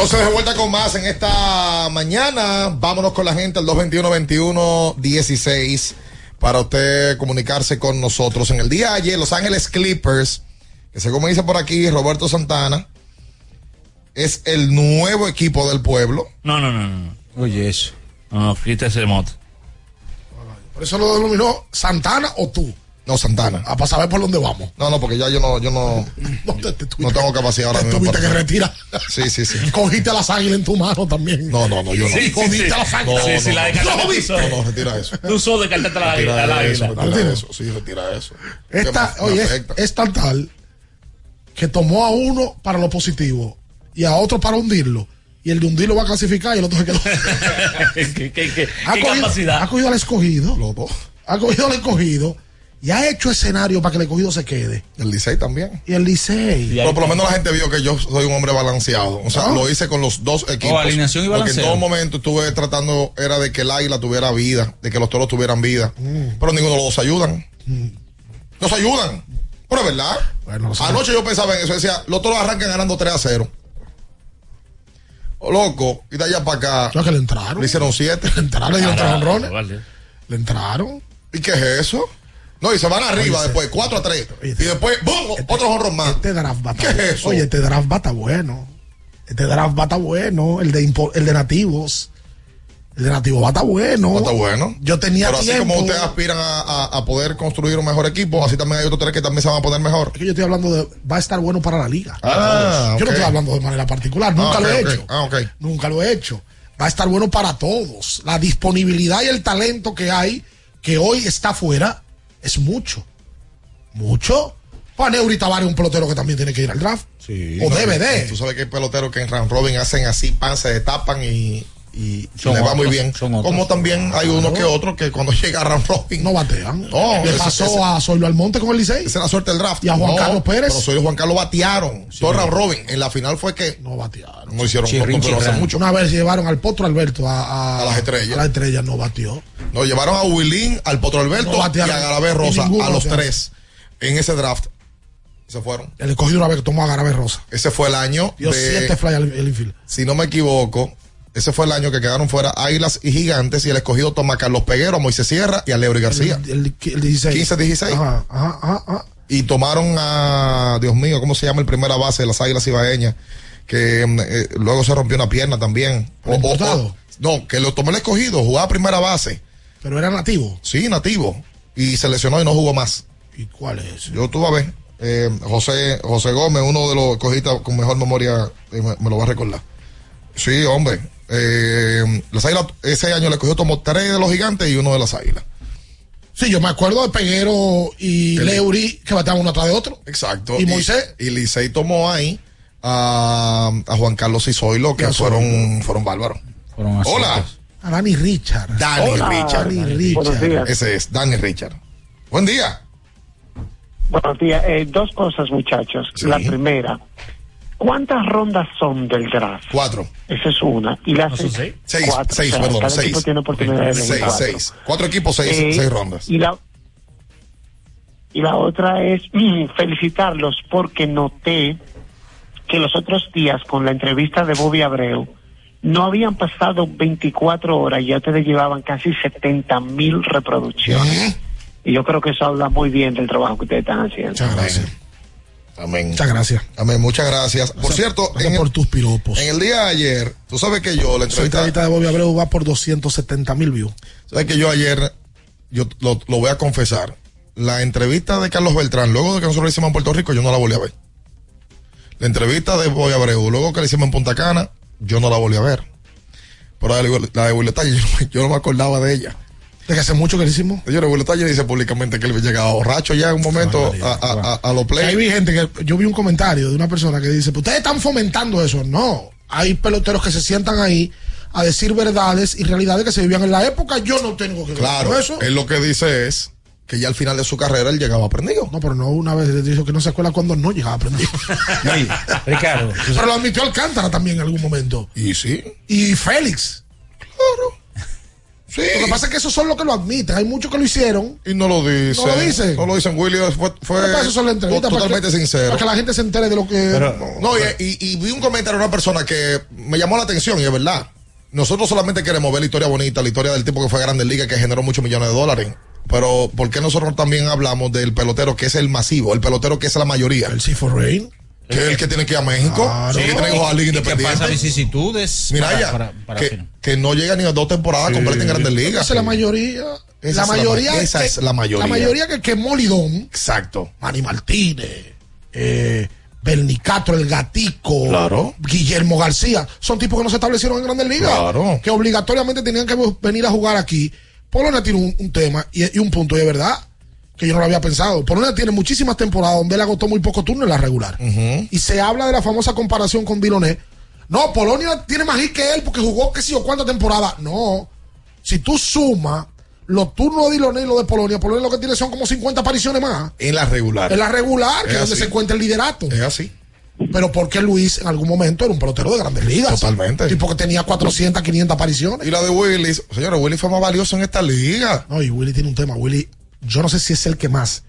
Entonces de vuelta con más en esta mañana. Vámonos con la gente al 221-21-16 para usted comunicarse con nosotros. En el día de ayer, Los Ángeles Clippers, que según me dice por aquí Roberto Santana, es el nuevo equipo del pueblo. No, no, no, no. Oye, eso. No, no, quita ese moto. Por eso lo denominó Santana o tú. No, Santana. A para saber por dónde vamos. No, no, porque ya yo no, yo no, (laughs) no tengo capacidad ahora Te mismo. tuviste para- que retirar. Sí, sí, sí. (laughs) Cogiste las águilas en tu mano también. No, no, no, yo no. Sí, Cogiste sí. las águilas. Sí, sí, la de No, no. No, retira eso. Tú solo descartaste la Retira eso, águila. retira eso. Sí, retira eso. Esta, oye, es, afecta. es tan tal que tomó a uno para lo positivo y a otro para hundirlo. Y el de hundirlo va a clasificar y el otro se quedó. ¿Qué, (laughs) qué, qué, qué ha, cogido, capacidad? ha cogido al escogido. Los dos. Ha cogido al escogido y ha hecho escenario para que el escogido se quede. El Licey también. Y el Licey. Pero por lo menos la gente vio que yo soy un hombre balanceado. O sea, Ah. lo hice con los dos equipos. Oh, alineación y Porque en balanceo. todo momento estuve tratando, era de que el águila tuviera vida, de que los toros tuvieran vida. Mm. Pero ninguno de los dos ayudan. Nos ayudan. Pero es verdad. Bueno. Anoche yo pensaba en eso. Decía, los toros arrancan ganando 3 a 0. Oh, loco, y de allá para acá. No, que le entraron. Le hicieron 7. (laughs) Le entraron, le dieron tres honrones. Vale. Le entraron. ¿Y qué es eso? No, y se van arriba Oye, después, 4 a 3. Y después, ¡bum! Otro honrón más. Este draft va a ¿Qué estar es eso? Oye, este draft va a estar bueno. Este draft va a estar bueno. El de, el de nativos. El de nativos va a estar bueno. No está bueno. Yo tenía Pero así tiempo. como ustedes aspiran a, a- a poder construir un mejor equipo, así también hay otros tres que también se van a poner mejor. Es que yo estoy hablando de. Va a estar bueno para la liga. Ah, Yo no estoy hablando de manera particular. Nunca Ah, lo he hecho. Ah. Nunca lo he hecho. Va a estar bueno para todos. La disponibilidad y el talento que hay, que hoy está afuera, es mucho. Mucho. Neuri Tavares es un pelotero que también tiene que ir al draft. o No, debe de. Tú sabes que hay peloteros que en round robin hacen así, pan, se destapan y, y Son le va muy otros, bien. son otros. Como también hay uno que otro que cuando (laughs) llega a round robin no batean. No, Le pasó ese- a Zoilo Almonte con el Licey. Esa es la suerte del draft. Y a Juan No, Carlos Pérez. Pero soy Juan Carlos batearon. Todo round robin. En la final fue que no batearon. No hicieron Chirrin, pero hace mucho. Una vez llevaron al Potro Alberto a, a, A las estrellas. A las estrellas no batió. Nos llevaron a Willín, al Potro Alberto No y batearon. a Garabé Rosa, a los batearon. tres en ese draft. Se fueron. El escogido una vez que tomó a Garabé Rosa. Ese fue el año Dio de, siete fly al el infield. si no me equivoco, ese fue el año que quedaron fuera Águilas y Gigantes y el escogido toma a Carlos Peguero, a Moisés Sierra y a Leury García. El, el- el 16. 15-16. Ajá, ajá, ajá. Y tomaron a, Dios mío, ¿cómo se llama el primera base de las Águilas Ibaeñas? Que mm, eh, luego se rompió una pierna también. O- o- no, que lo tomó el escogido, jugaba primera base. Pero era nativo. Sí, nativo. Y se lesionó y no jugó más. ¿Y cuál es? Yo tuve a ver. eh, José, José Gómez, uno de los escogistas con mejor memoria, eh, me, me lo va a recordar. Sí, hombre. Eh, las águilas, ese año le escogió tomó tres de los gigantes y uno de las águilas. Sí, yo me acuerdo de Peguero y El- Leury que bateaban uno atrás de otro. Exacto. ¿Y Moisés? Y, Licey tomó ahí a, a Juan Carlos Cizoilo, que fueron, fueron bárbaros. Hola. A Danny Richard. Danny Hola, Richard. Danny Richard. Ese es, Danny Richard. Buen día. Buenos días. Eh, dos cosas, muchachos. La primera, ¿cuántas rondas son del draft? Cuatro. Esa es una. Y la Seis, cuatro. seis, O sea, perdón, cada seis. equipo tiene oportunidad de Seis, cuatro. seis. Cuatro equipos, seis, Eh, seis rondas. Y la, y la otra es mm, (clears throat) felicitarlos porque noté que los otros días con la entrevista de Bobby Abreu no habían pasado 24 horas y ya ustedes llevaban casi 70 mil reproducciones. Y yo creo que eso habla muy bien del trabajo que ustedes están haciendo. Muchas gracias. Amén. Muchas gracias. Amén, muchas gracias. Por cierto, Gracias en por el, tus piropos. en el día de ayer, tú sabes que yo, la entrevista, de Bobby Abreu va por 270 mil views. sabes que yo ayer, yo lo, lo voy a confesar, la entrevista de Carlos Beltrán, luego de que nosotros la hicimos en Puerto Rico, yo no la volví a ver. La entrevista de Boy Abreu, luego que la hicimos en Punta Cana, yo no la volví a ver. Pero la de, la de Buletalle, yo, (laughs) no- yo no me acordaba de ella. De que hace mucho que le hicimos. Señores, Buletalle dice públicamente que él llegaba borracho ya en un momento a, a, a, a los play. Ahí vi gente que yo vi un comentario de una persona que dice, "Pues ustedes están fomentando eso. No, hay peloteros que se sientan ahí a decir verdades y realidades que se vivían en la época. Yo no tengo que ver Claro, con eso. él lo que dice es que ya al final de su carrera él llegaba aprendido. No, pero no una vez le dijo que no se acuerda cuando no llegaba aprendido. (laughs) Ricardo. pero lo admitió Alcántara también en algún momento. Y sí. Y Félix. Claro. Sí. Lo que pasa es que esos son los que lo admiten. Hay muchos que lo hicieron. Y no lo dice. No lo dicen. No lo dicen. William fue, fue eso son las totalmente que- sincero. Para que la gente se entere de lo que. no, y, y- y vi un comentario de una persona que me llamó la atención y es verdad. Nosotros solamente queremos ver la historia bonita, la historia del tipo que fue a Grandes Ligas que generó muchos millones de dólares. Pero ¿por qué nosotros también hablamos del pelotero que es el masivo, el pelotero que es la mayoría? El Cifo Rain. Que es el que tiene que ir a México, Claro. que tiene que jugar a Liga ¿Y qué Independiente. pasa vicisitudes? Mira para- ya, para- para que, que no llega ni a dos temporadas completas en Grandes Ligas. Esa es la mayoría. Esa la es la mayoría. esa que- es la mayoría. La mayoría que quemó Lidón. Exacto. Manny Martínez. Eh, Bernicatro, el Gatico. Claro. Guillermo García. Son tipos que no se establecieron en Grandes Ligas. Claro. Que obligatoriamente tenían que venir a jugar aquí. Polonia tiene un, un tema y, y un punto, y es verdad. Que yo no lo había pensado. Polonia tiene muchísimas temporadas donde él agotó muy poco turno en la regular. Y se habla de la famosa comparación con Diloné. No, Polonia tiene más hit que él porque jugó qué sé yo cuántas temporadas. No. Si tú sumas los turnos de Diloné y los de Polonia, Polonia lo que tiene son como 50 apariciones más. En la regular. En la regular, que Es es donde se encuentra el liderato. Es así. Pero porque Luis en algún momento era un pelotero de grandes ligas. Totalmente. Tipo que tenía 400, 500 apariciones. Y la de Willis, señores, Willis fue más valioso en esta liga. No, y Willy tiene un tema. Willy, yo no sé si es el que más,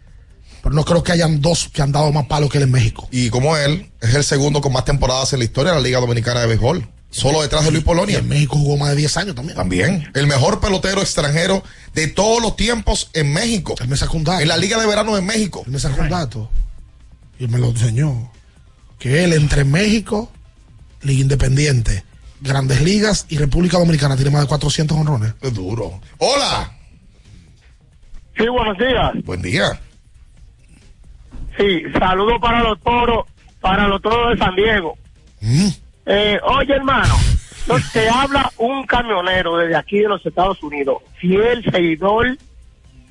pero no creo que hayan dos que han dado más palos que él en México. Y como él, es el segundo con más temporadas en la historia de la Liga Dominicana de Béisbol. Solo detrás de Luis Y Polonia. en México jugó más de 10 años también. También. El mejor pelotero extranjero de todos los tiempos en México. Él me sacó un dato. En la Liga de Verano de México. Él me sacó un dato. Y me lo enseñó. Que él entre México, Liga Independiente, Grandes Ligas y República Dominicana tiene más de 400 honrones. Es duro. Hola. Sí, buenos días. Buen día. Sí, saludo para los toros, para los toros de San Diego. Eh, oye, hermano, no, te habla un camionero desde aquí de los Estados Unidos, fiel seguidor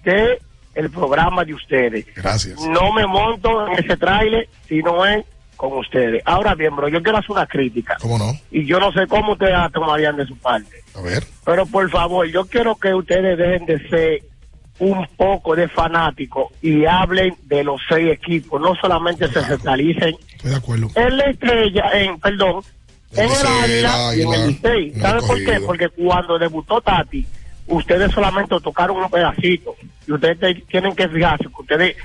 de el programa de ustedes. Gracias. No me monto en ese tráiler si no es con ustedes. Ahora bien, bro, yo quiero hacer una crítica. ¿Cómo no? Y yo no sé cómo ustedes la tomarían de su parte. A ver. Pero por favor, yo quiero que ustedes dejen de ser un poco de fanáticos y hablen de los seis equipos. No solamente se centralicen Estoy de acuerdo. en la estrella, en, perdón, en el Águila y en el Licey. ¿Sabe por qué? Porque cuando debutó Tati, ustedes solamente tocaron unos pedacitos. Y ustedes te- tienen que fijarse que ustedes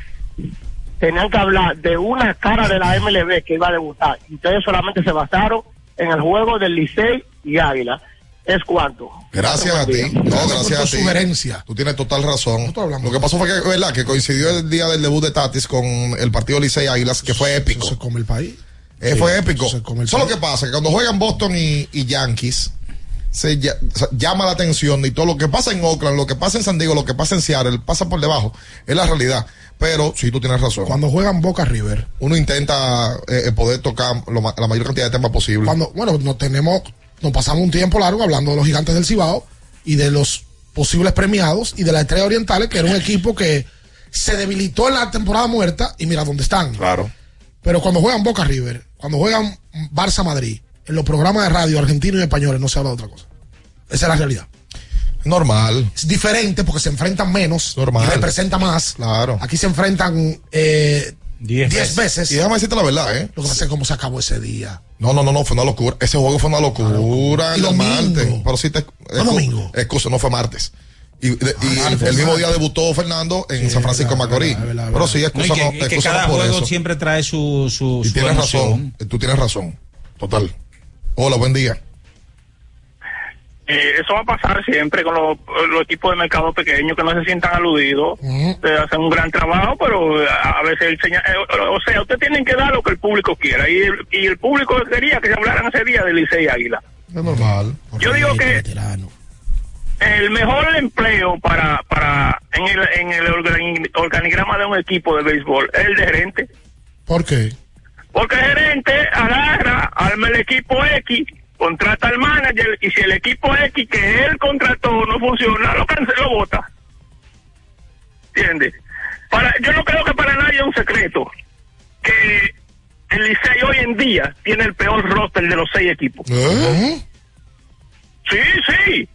tenían que hablar de una cara de la MLB que iba a debutar. Y ustedes solamente se basaron en el juego del Licey y Águila. ¿Es cuánto? Gracias a ti. No, gracias a ti. sugerencia. Tú tienes total razón. Lo que pasó fue que, ¿verdad? Que coincidió el día del debut de Tatis con el partido Licey Águilas, que fue épico. Se come el país. Eh, Sí, fue épico. se come el Eso es lo país. que pasa, que cuando juegan Boston y, y Yankees, se lla- se llama la atención y todo lo que pasa en Oakland, lo que pasa en San Diego, lo que pasa en Seattle, pasa por debajo. Es la realidad. Pero sí, tú tienes razón. Cuando juegan Boca River. Uno intenta eh, eh, poder tocar lo la mayor cantidad de temas posible. Cuando, bueno, nos tenemos, nos pasamos un tiempo largo hablando de los gigantes del Cibao y de los posibles premiados y de la Estrella Orientales, que era un equipo que se debilitó en la temporada muerta y mira dónde están. Claro. Pero cuando juegan Boca River, cuando juegan Barça Madrid, en los programas de radio argentinos y españoles no se habla de otra cosa. Esa es la realidad. Normal. Es diferente porque se enfrentan menos, Normal. y representa más. Claro. Aquí se enfrentan eh, Diez 10 veces. Y déjame decirte la verdad, ¿eh? Lo que pasa es cómo se acabó ese día. No, no, no, no, fue una locura. Ese juego fue una locura el martes. Pero sí te. Fue domingo. Excusa, no fue martes. Y, de- y Ah, el, mismo día debutó Fernando en Sí, San Francisco Macorís. Pero sí, No, y excusa que, no, y que cada no por juego eso. siempre trae su, su, Y su tienes emoción. razón. Tú tienes razón. Total. Hola, buen día. Eh, eso va a pasar siempre con los, los equipos de mercado pequeños que no se sientan aludidos. Eh, hacen un gran trabajo, pero a, a veces el señal, eh, o sea, ustedes tienen que dar lo que el público quiera. Y el, y el público quería que se hablaran ese día de Licey y Águila. Es normal. Yo digo que el mejor empleo para para en el, en el organi- organigrama de un equipo de béisbol es el de gerente. ¿Por qué? Porque el gerente agarra, arma el equipo X, contrata al manager y si el equipo X que él contrató no funciona, lo cancela, lo vota. ¿Entiendes? Para, yo no creo que para nadie es un secreto que el Licey hoy en día tiene el peor roster de los seis equipos. ¿Eh? Sí, sí.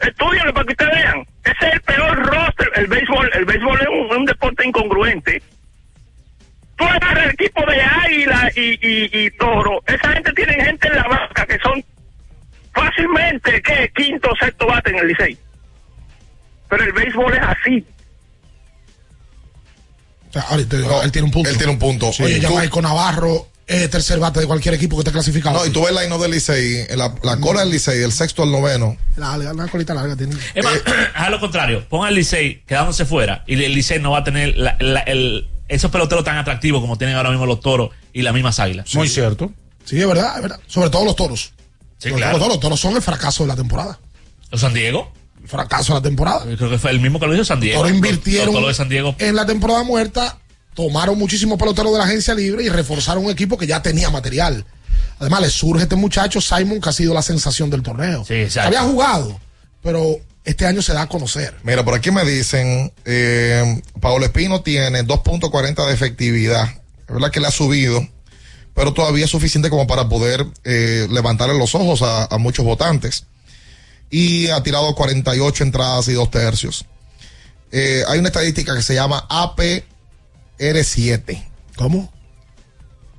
Estudianlo para que ustedes vean. Ese es el peor roster. El béisbol, el béisbol es un, un deporte incongruente. Tú agarras el equipo de Águila y, y, y Toro. Esa gente tiene gente en la banca que son fácilmente, ¿qué? Quinto o sexto bate en el Licey. Pero el béisbol es así. Él tiene un punto. Él tiene un punto. Oye, Tú- Jamaico Navarro es tercer bate de cualquier equipo que esté clasificado. No, y tú ves la ino del Licey, la, la cola del Licey, del sexto al noveno. La, la, la colita larga tiene. Es más, (clears throat) a lo contrario, pon al Licey quedándose fuera y el Licey no va a tener la- la- el- esos peloteros tan atractivos como tienen ahora mismo los toros y las mismas águilas. Muy cierto. Sí, es verdad, es verdad. Sobre todo los toros. Sí, Sobre claro. todo los toros. Los toros son el fracaso de la temporada. ¿Los San Diego? El fracaso de la temporada. Yo creo que fue el mismo que lo hizo San Diego. Los toros invirtieron Los toros de San Diego. en la temporada muerta, tomaron muchísimos peloteros de la agencia libre y reforzaron un equipo que ya tenía material. Además, le surge este muchacho, Simon, que ha sido la sensación del torneo. exacto. Había jugado, pero este año se da a conocer. Mira, por aquí me dicen, eh, Paolo Espino tiene 2.40 de efectividad. Es verdad que le ha subido, pero todavía es suficiente como para poder eh, levantarle los ojos a, a muchos votantes. Y ha tirado 48 entradas y dos tercios. Eh, hay una estadística que se llama APR7. ¿Cómo?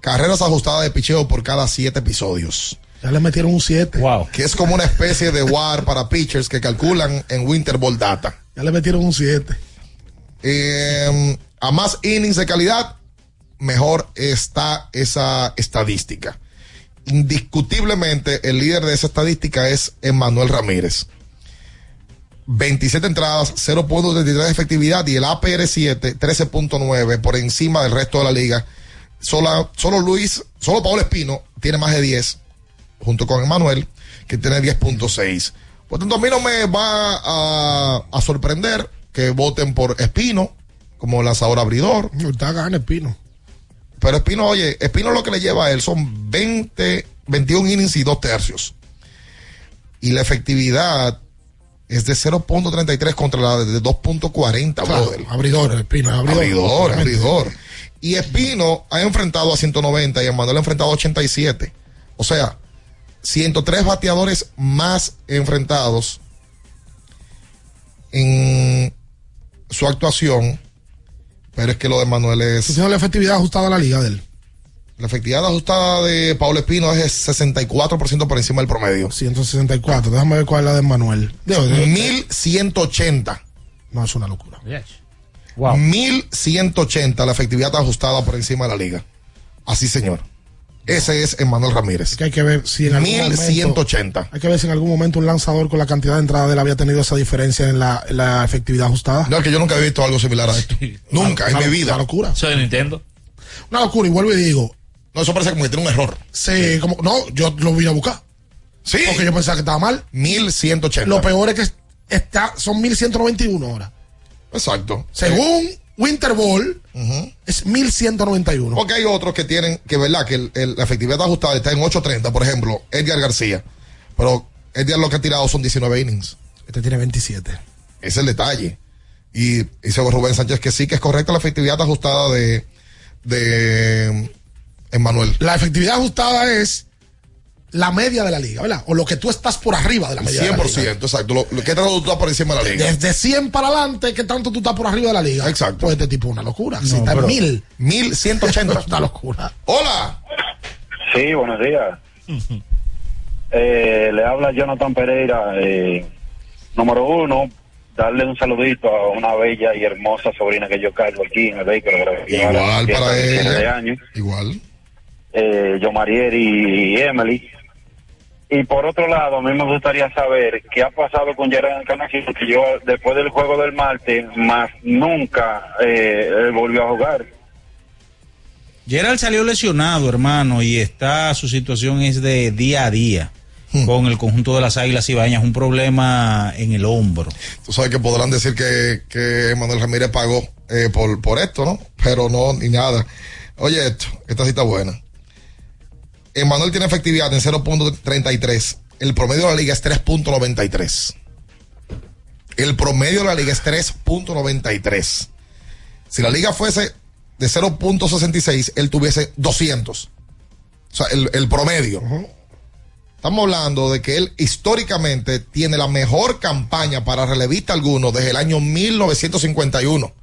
Carreras ajustadas de picheo por cada siete episodios. Ya le metieron un 7. Wow. Que es como una especie de WAR para pitchers que calculan en Winter Ball Data. Ya le metieron un 7. Eh, a más innings de calidad, mejor está esa estadística. Indiscutiblemente, el líder de esa estadística es Emmanuel Ramírez. 27 entradas, 0.33 de efectividad y el APR 7, 13.9 por encima del resto de la liga. Solo, solo Luis, solo Paolo Espino tiene más de 10, junto con Emmanuel, que tiene 10.6. Por tanto, a mí no me va a, a sorprender que voten por Espino como lanzador abridor. Está gana Espino. Pero Espino, oye, Espino lo que le lleva a él son 20, 21 innings y dos tercios. Y la efectividad es de 0.33 contra la de 2.40, Claro, brother. abridor, Espino, abridor. Abridor, abridor. Y Espino ha enfrentado a 190 y Emanuel ha enfrentado a 87. O sea, 103 bateadores más enfrentados en su actuación. Pero es que lo de Manuel es. La efectividad ajustada a la liga de él. La efectividad ajustada de Pablo Espino es 64% por encima del promedio. 164. Déjame ver cuál es la de Manuel. Digo, de- 1180. No, es una locura. 1180 la efectividad ajustada por encima de la liga. Así, señor. Ese es Emanuel Ramírez. Que hay que ver si en algún 1180. momento, hay que ver si en algún momento un lanzador con la cantidad de entrada de él había tenido esa diferencia en la, en la efectividad ajustada. No, es que yo nunca he visto algo similar a esto. Nunca, en Una- mi vida. Una locura. Soy de Nintendo. Una locura. Y vuelvo y digo. No, eso parece como que tiene un error. Sí, como. No, yo lo vine a buscar. Sí. Porque yo pensaba que estaba mal. 1180. Lo peor es que está, son 1191 ahora. Exacto. Según Winter Ball, es 1191. Porque hay otros que tienen, que verdad, que el- el- la efectividad ajustada está en 830, por ejemplo, Edgar García. Pero Edgar lo que ha tirado son 19 innings. Este tiene 27. Ese es el detalle. Y dice Rubén Sánchez que sí, que es correcta la efectividad ajustada de, de Emmanuel. La efectividad ajustada es la media de la liga, ¿verdad? O lo que tú estás por arriba de la media. de la 100%, liga. exacto. Lo, lo que tanto tú estás por encima de la liga. Desde 100 para adelante, ¿qué tanto tú estás por arriba de la liga? Exacto. Pues este tipo es una locura. si No, está pero- en 1000. 1180. es una locura. Hola. Sí, buenos días. (laughs) Eh, le habla Jonathan Pereira. eh, número uno, darle un saludito a una bella y hermosa sobrina que yo cargo aquí en el vehículo. Igual para de de ella. año. Igual. Eh, yo, Marieri y Emily. Y por otro lado, a mí me gustaría saber qué ha pasado con Gerard Encarnación, que yo después del juego del martes, más nunca eh, volvió a jugar. Gerald salió lesionado, hermano, y está, su situación es de día a día con el conjunto de las Águilas Ibañas, un problema en el hombro. Tú sabes que podrán decir que, que Manuel Ramírez pagó eh, por, por esto, ¿no? Pero no, ni nada. Oye, esto, esta cita buena. Emanuel tiene efectividad en 0.33. El promedio de la liga es 3.93. El promedio de la liga es 3.93. Si la liga fuese de 0.66, él tuviese 200. O sea, el, el promedio. Estamos hablando de que él históricamente tiene la mejor campaña para relevista alguno desde el año 1951.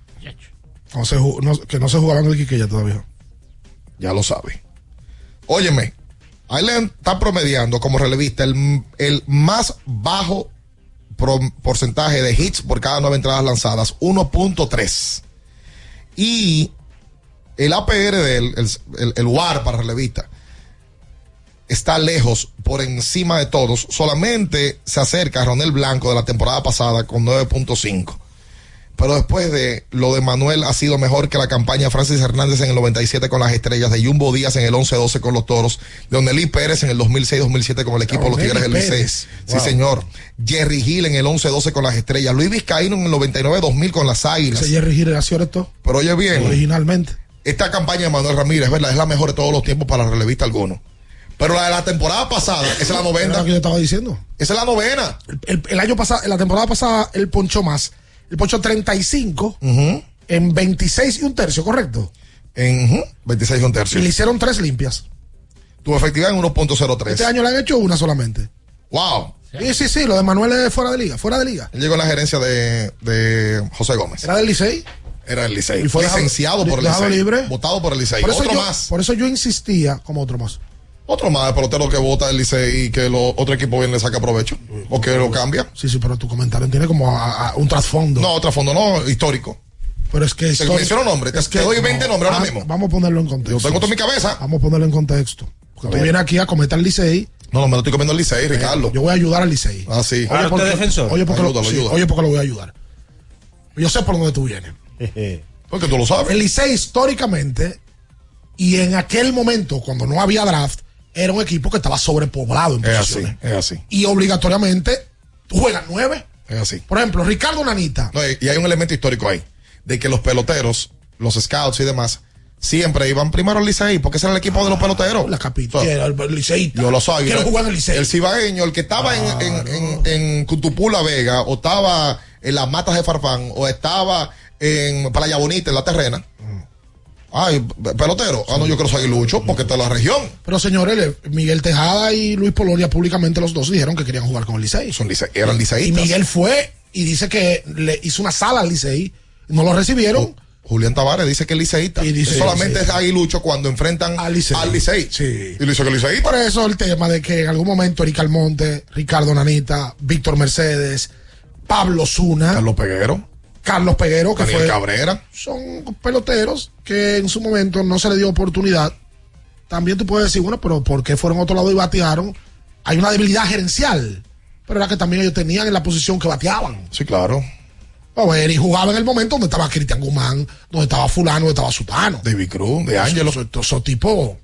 No se ju- no- que no se jugaba en el Quiqueya todavía. Ya lo sabe. Óyeme, le está promediando como relevista el, el más bajo porcentaje de hits por cada nueve entradas lanzadas, 1.3. Y el APR de él, el, el, para relevista, está lejos, por encima de todos. Solamente se acerca a Ronel Blanco de la temporada pasada con 9.5. Pero después de lo de Manuel ha sido mejor que la campaña de Francis Hernández en el 97 con las estrellas, de Jumbo Díaz en el 11-12 con los toros, de Onelí Pérez en el 2006-2007 con el equipo de los Tigres del. Licey. Sí, señor. Jerry Hill en el 11-12 con las estrellas. Luis Vizcaíno en el 99-2000 con las águilas. Ese Jerry Gil nació esto Pero oye bien, originalmente. esta campaña de Manuel Ramírez, ¿verdad? Es la mejor de todos los tiempos para relevista alguno. Pero la de la temporada pasada, esa es la Era novena. lo que yo estaba diciendo. Esa es la novena. El, el año pasado, la temporada pasada, él ponchó más. Él ponchó 35 en 26 y un tercio, ¿correcto? En ujú, 26 y un tercio. Y le hicieron tres limpias. Tu efectividad en 1.03. Este año le han hecho una solamente. Wow. Sí, sí, sí, lo de Manuel es fuera de liga, fuera de liga. Él llegó en la gerencia de, de José Gómez. Era del Licey. Era el Licey. Y fue dejado- licenciado por el Licey. libre. Votado por el Licey. Por eso, Otro yo, más. por eso yo insistía, como otro más. Otro más de pelotero que vota el Licey y que lo, otro equipo viene y le saca provecho. O que lo cambia. Sí, sí, pero tu comentario tiene como a- a un trasfondo. No, otro fondo no, histórico. Pero es que. Te menciono nombres. Te, es que- te doy 20 no, nombres ahora ah, mismo. Vamos a ponerlo en contexto. Yo tengo todo en mi cabeza. Vamos a ponerlo en contexto. Porque tú vienes aquí a cometer el Licey. No, no, me lo estoy comiendo el Licey, Ricardo. Yo voy a ayudar al Licey. Ah, sí. Oye, porque, Oye, porque, lo, Ayúdalo, sí, ayúdalo. oye, porque lo voy a ayudar. Yo sé por dónde tú vienes. (laughs) Porque tú lo sabes. El Licey históricamente y en aquel momento, cuando no había draft, era un equipo que estaba sobrepoblado en Es así, es así. Y obligatoriamente, tú juegas nueve. Es así. Por ejemplo, Ricardo Nanita. No, y hay un elemento histórico ahí. De que los peloteros, los scouts y demás, siempre iban primero al Licey, porque ese era el equipo de los peloteros. La capital. So, era el Licey. yo lo soy. Quiero jugar en el Licey. El cibaeño, el que estaba en, en, en, en Cutupula Vega, o estaba en las matas de Farfán, o estaba en Playa Bonita, en la terrena. Ay, pe- pelotero. Ah, no, yo creo que Lucho, porque está en la región. Pero señores, Miguel Tejada y Luis Polonia públicamente los dos dijeron que querían jugar con el Licey. Son Licey- eran Y liceístas. Miguel fue y dice que le hizo una sala al Licey. No lo recibieron. Julián Tavares dice que es liceísta. Y dice- solamente sí, es aguilucho cuando enfrentan al Licey. Sí. Y le dice que es liceísta. Por eso el tema de que en algún momento Eric Almonte, Ricardo Nanita, Víctor Mercedes, Pablo Zuna, Carlos Peguero, Carlos Peguero, que Daniel fue, Cabrera. son peloteros que en su momento no se le dio oportunidad. También tú puedes decir, bueno, pero ¿por qué fueron a otro lado y batearon? Hay una debilidad gerencial. Pero era que también ellos tenían en la posición que bateaban. Sí, claro. A ver, y jugaba en el momento donde estaba Cristian Guzmán, donde estaba Fulano, donde estaba Sutano. David Cruz, de Ángelo. Esos esos tipos.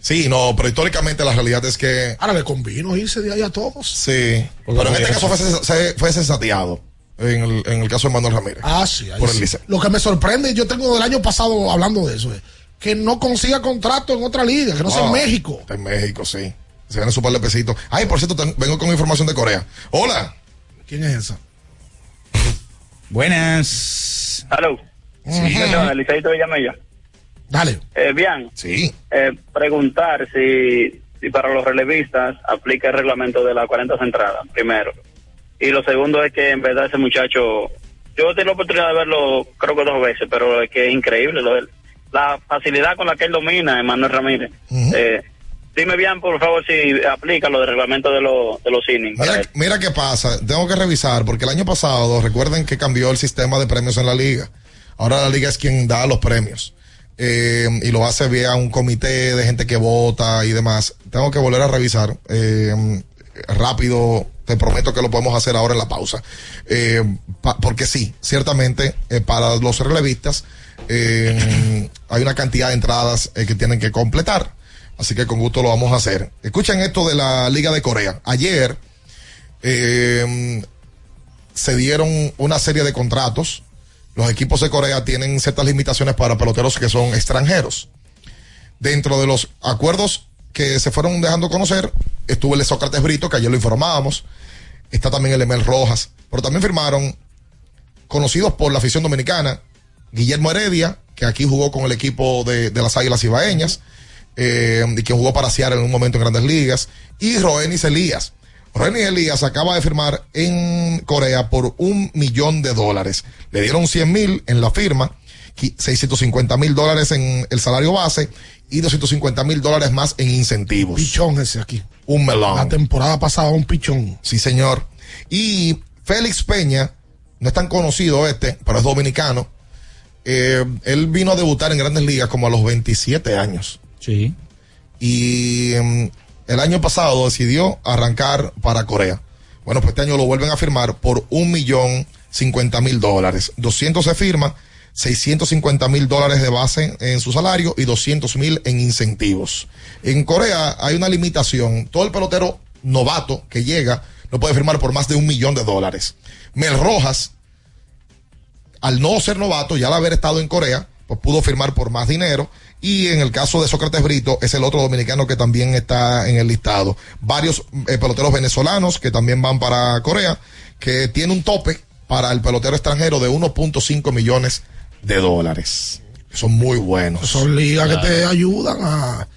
Sí, no, pero históricamente la realidad es que. Ahora le convino irse de ahí a todos. Sí. Pero en este caso fue, fue sensateado. En el, en el caso de Manuel Ramírez. Ah, sí, ahí Por el sí. Lo que me sorprende, yo tengo del año pasado hablando de eso, es que no consiga contrato en otra liga, que no sea en Ah, México. Está en México, sí. Se gana su par de pesitos. Ay, por cierto, vengo con información de Corea. Hola. ¿Quién es esa? Buenas. Perdón, Elisaito Villamella. Dale. Eh, bien. Sí. Eh, preguntar si, si para los relevistas aplica el reglamento de las 40 entradas, primero. Y lo segundo es que en verdad ese muchacho, yo he tenido la oportunidad de verlo creo que dos veces, pero es que es increíble lo de él. La facilidad con la que él domina, Emanuel Ramírez. Eh, dime bien, por favor, si aplica lo del reglamento de, los de los innings. Mira, mira qué pasa. Tengo que revisar porque el año pasado, recuerden que cambió el sistema de premios en la liga. Ahora la liga es quien da los premios. Eh, y lo hace vía un comité de gente que vota y demás. Tengo que volver a revisar. Eh, rápido, te prometo que lo podemos hacer ahora en la pausa. Eh, porque sí, ciertamente, eh, para los relevistas, eh, hay una cantidad de entradas que tienen que completar. Así que con gusto lo vamos a hacer. Escuchen esto de la Liga de Corea. Ayer se dieron una serie de contratos. Los equipos de Corea tienen ciertas limitaciones para peloteros que son extranjeros. Dentro de los acuerdos que se fueron dejando conocer, estuvo el Sócrates Brito, que ayer lo informábamos. Está también el Emel Rojas. Pero también firmaron conocidos por la afición dominicana, Guillermo Heredia, que aquí jugó con el equipo de, de las Águilas Ibaeñas, eh, y que jugó para Seattle en un momento en Grandes Ligas, y Roenis Elías. Roenis Elías acaba de firmar en Corea por un millón de dólares. Le dieron 100 mil en la firma, 650 mil dólares en el salario base y 250 mil dólares más en incentivos. Pichón ese aquí. Un melón. La temporada pasada un pichón. Sí, señor. Y Félix Peña, no es tan conocido este, pero es dominicano. Eh, él vino a debutar en grandes ligas como a los 27 años. Sí. Y mm, el año pasado decidió arrancar para Corea. Bueno, pues este año lo vuelven a firmar por un millón cincuenta mil dólares. 200 se firma, 650 mil dólares de base en su salario y 200 mil en incentivos. En Corea hay una limitación. Todo el pelotero novato que llega no puede firmar por más de un millón de dólares. Mel Rojas, al no ser novato, ya al haber estado en Corea, pues pudo firmar por más dinero. Y en el caso de Sócrates Brito, es el otro dominicano que también está en el listado. Varios eh, peloteros venezolanos que también van para Corea, que tiene un tope para el pelotero extranjero de 1.5 millones de dólares. Son muy buenos. Son ligas que te ayudan a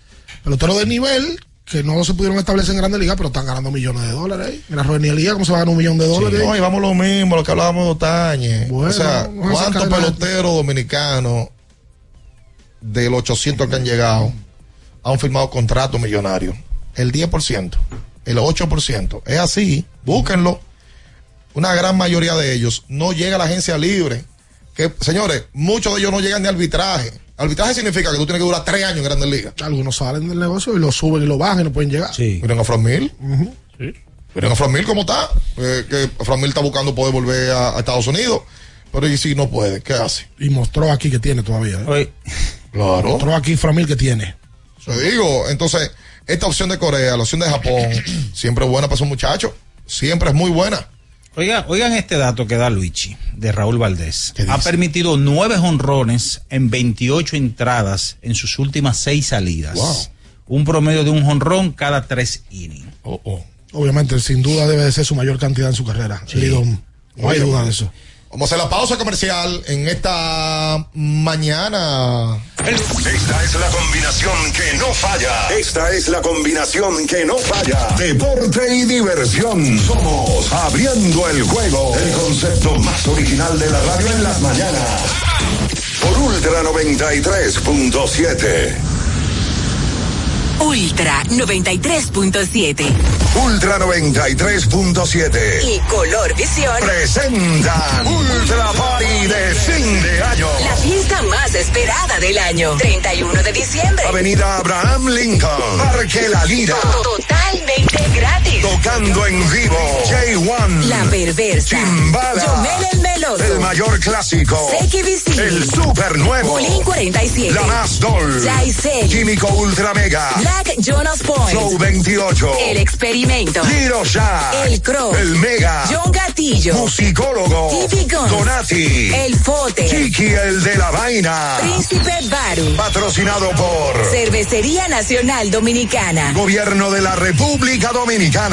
peloteros de nivel que no se pudieron establecer en grandes ligas, pero están ganando millones de dólares. En la Liga, ¿cómo se va a ganar un millón de dólares? No, y vamos lo mismo, lo que hablábamos de Otañe. Bueno, o sea, ¿cuántos peloteros dominicanos de los 800 que han llegado han firmado contratos millonarios? El 10%, el 8%. Es así, búsquenlo. Una gran mayoría de ellos no llega a la agencia libre. Que, señores, muchos de ellos no llegan ni a arbitraje. Arbitraje significa que tú tienes que durar tres años en Grandes Ligas. Algunos salen del negocio y lo suben y lo bajan y no pueden llegar. Sí. Miren a Fran Mil. Miren a Fran Mil cómo está. Eh, que Fran Mil está buscando poder volver a, a Estados Unidos. Pero y si no puede, ¿qué hace? Y mostró aquí que tiene todavía. ¿eh? Claro. Mostró aquí Framil que tiene. Te digo, entonces, esta opción de Corea, la opción de Japón, (clears throat) siempre es buena para esos muchachos. Siempre es muy buena. Oiga, oigan este dato que da Luigi de Raúl Valdés. Ha permitido nueve honrones en 28 entradas en sus últimas seis salidas. Un promedio de un honrón cada tres innings. Oh, oh. Obviamente, sin duda debe de ser su mayor cantidad en su carrera. Lidón. No hay duda de eso. Vamos a la pausa comercial en esta mañana. Esta es la combinación que no falla. Esta es la combinación que no falla. Deporte y diversión. Somos abriendo el juego. El concepto más original de la radio en las mañanas. Por Ultra 93.7. Ultra 93.7. Ultra 93.7. Y Color Visión. Presentan Ultra Party de fin de año. La fiesta más esperada del año. 31 de diciembre. Avenida Abraham Lincoln. Parque La Lira. Tocando en vivo. J1. La Perversa. Chimbala. Yomel el Meloso. El mayor clásico. CKBC. El super nuevo. Bulín 47. La más doll. Jaisel. Químico Ultra Mega. Black Jonas Point. Flow 28. El Experimento. Giro Ya. El Crow. El Mega. John Gatillo. Musicólogo. TV Guns. Donati. El Fote. Kiki el de la vaina. Príncipe Baru. Patrocinado por Cervecería Nacional Dominicana. Gobierno de la República Dominicana.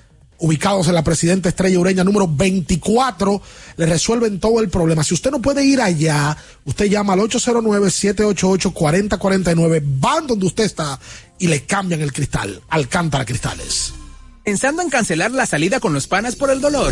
Ubicados en la Presidenta Estrella Ureña número 24, le resuelven todo el problema. Si usted no puede ir allá, usted llama al 809-788-4049, van donde usted está y le cambian el cristal. Alcántara Cristales. Pensando en cancelar la salida con los panas por el dolor.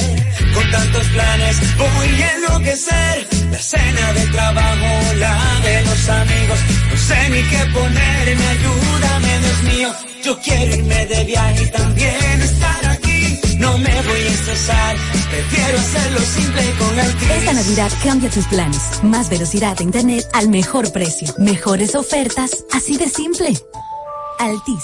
Tantos planes voy a enloquecer. La cena de trabajo, la de los amigos. No sé ni qué ponerme, ayúdame, Dios mío. Yo quiero irme de viaje y también estar aquí. No me voy a estresar, prefiero hacerlo simple con Altis. Esta Navidad cambia tus planes. Más velocidad de internet al mejor precio. Mejores ofertas, así de simple. Altis.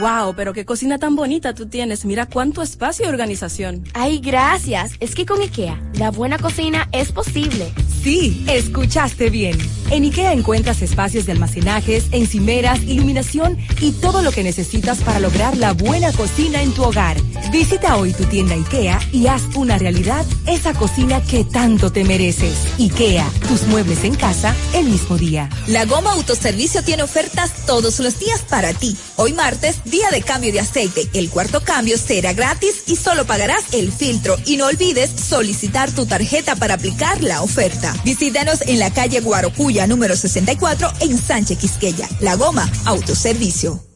Wow, pero qué cocina tan bonita tú tienes. Mira cuánto espacio y organización. Ay, gracias. Es que con IKEA, la buena cocina es posible. Sí, escuchaste bien. En IKEA encuentras espacios de almacenajes, encimeras, iluminación y todo lo que necesitas para lograr la buena cocina en tu hogar. Visita hoy tu tienda IKEA y haz una realidad esa cocina que tanto te mereces. IKEA, tus muebles en casa el mismo día. La Goma Autoservicio tiene ofertas todos los días para ti. Hoy martes, día de cambio de aceite. El cuarto cambio será gratis y solo pagarás el filtro. Y no olvides solicitar tu tarjeta para aplicar la oferta. Visítanos en la calle Guarocuya número 64 en Sánchez Quisqueya. La Goma Autoservicio.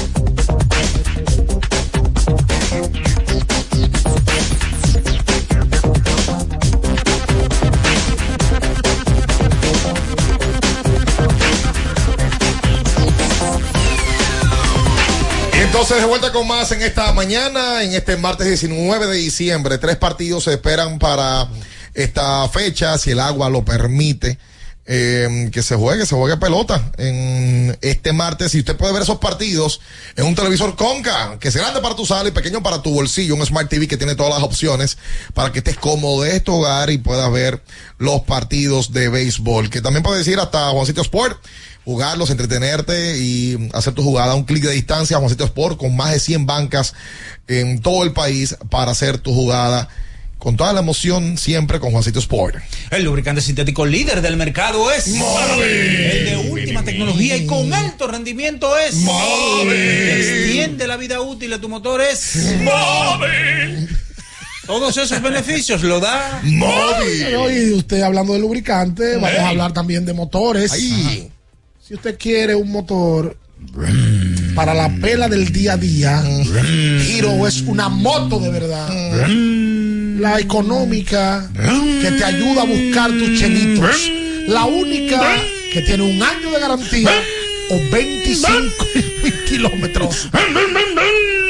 Entonces, de vuelta con más en esta mañana, en este martes 19 de diciembre. Tres partidos se esperan para esta fecha, si el agua lo permite. eh, que se juegue, se juegue pelota en este martes. Y usted puede ver esos partidos en un televisor Conca, que es grande para tu sala y pequeño para tu bolsillo. Un Smart TV que tiene todas las opciones para que estés cómodo de tu hogar y puedas ver los partidos de béisbol. Que también puedes ir hasta Juancito Sport jugarlos, entretenerte y hacer tu jugada a un clic de distancia. Juancito Sport con más de 100 bancas en todo el país para hacer tu jugada con toda la emoción siempre con Juancito Sport. El lubricante sintético líder del mercado es Movi. El de última tecnología y con alto rendimiento es Movi. Extiende la vida útil de tu motor es Todos esos beneficios lo da Pero, y usted hablando de lubricante, vamos a hablar también de motores. Ay. Si usted quiere un motor para la pela del día a día, Hero es una moto de verdad. La económica que te ayuda a buscar tus chelitos. La única que tiene un año de garantía o 25 (laughs) kilómetros.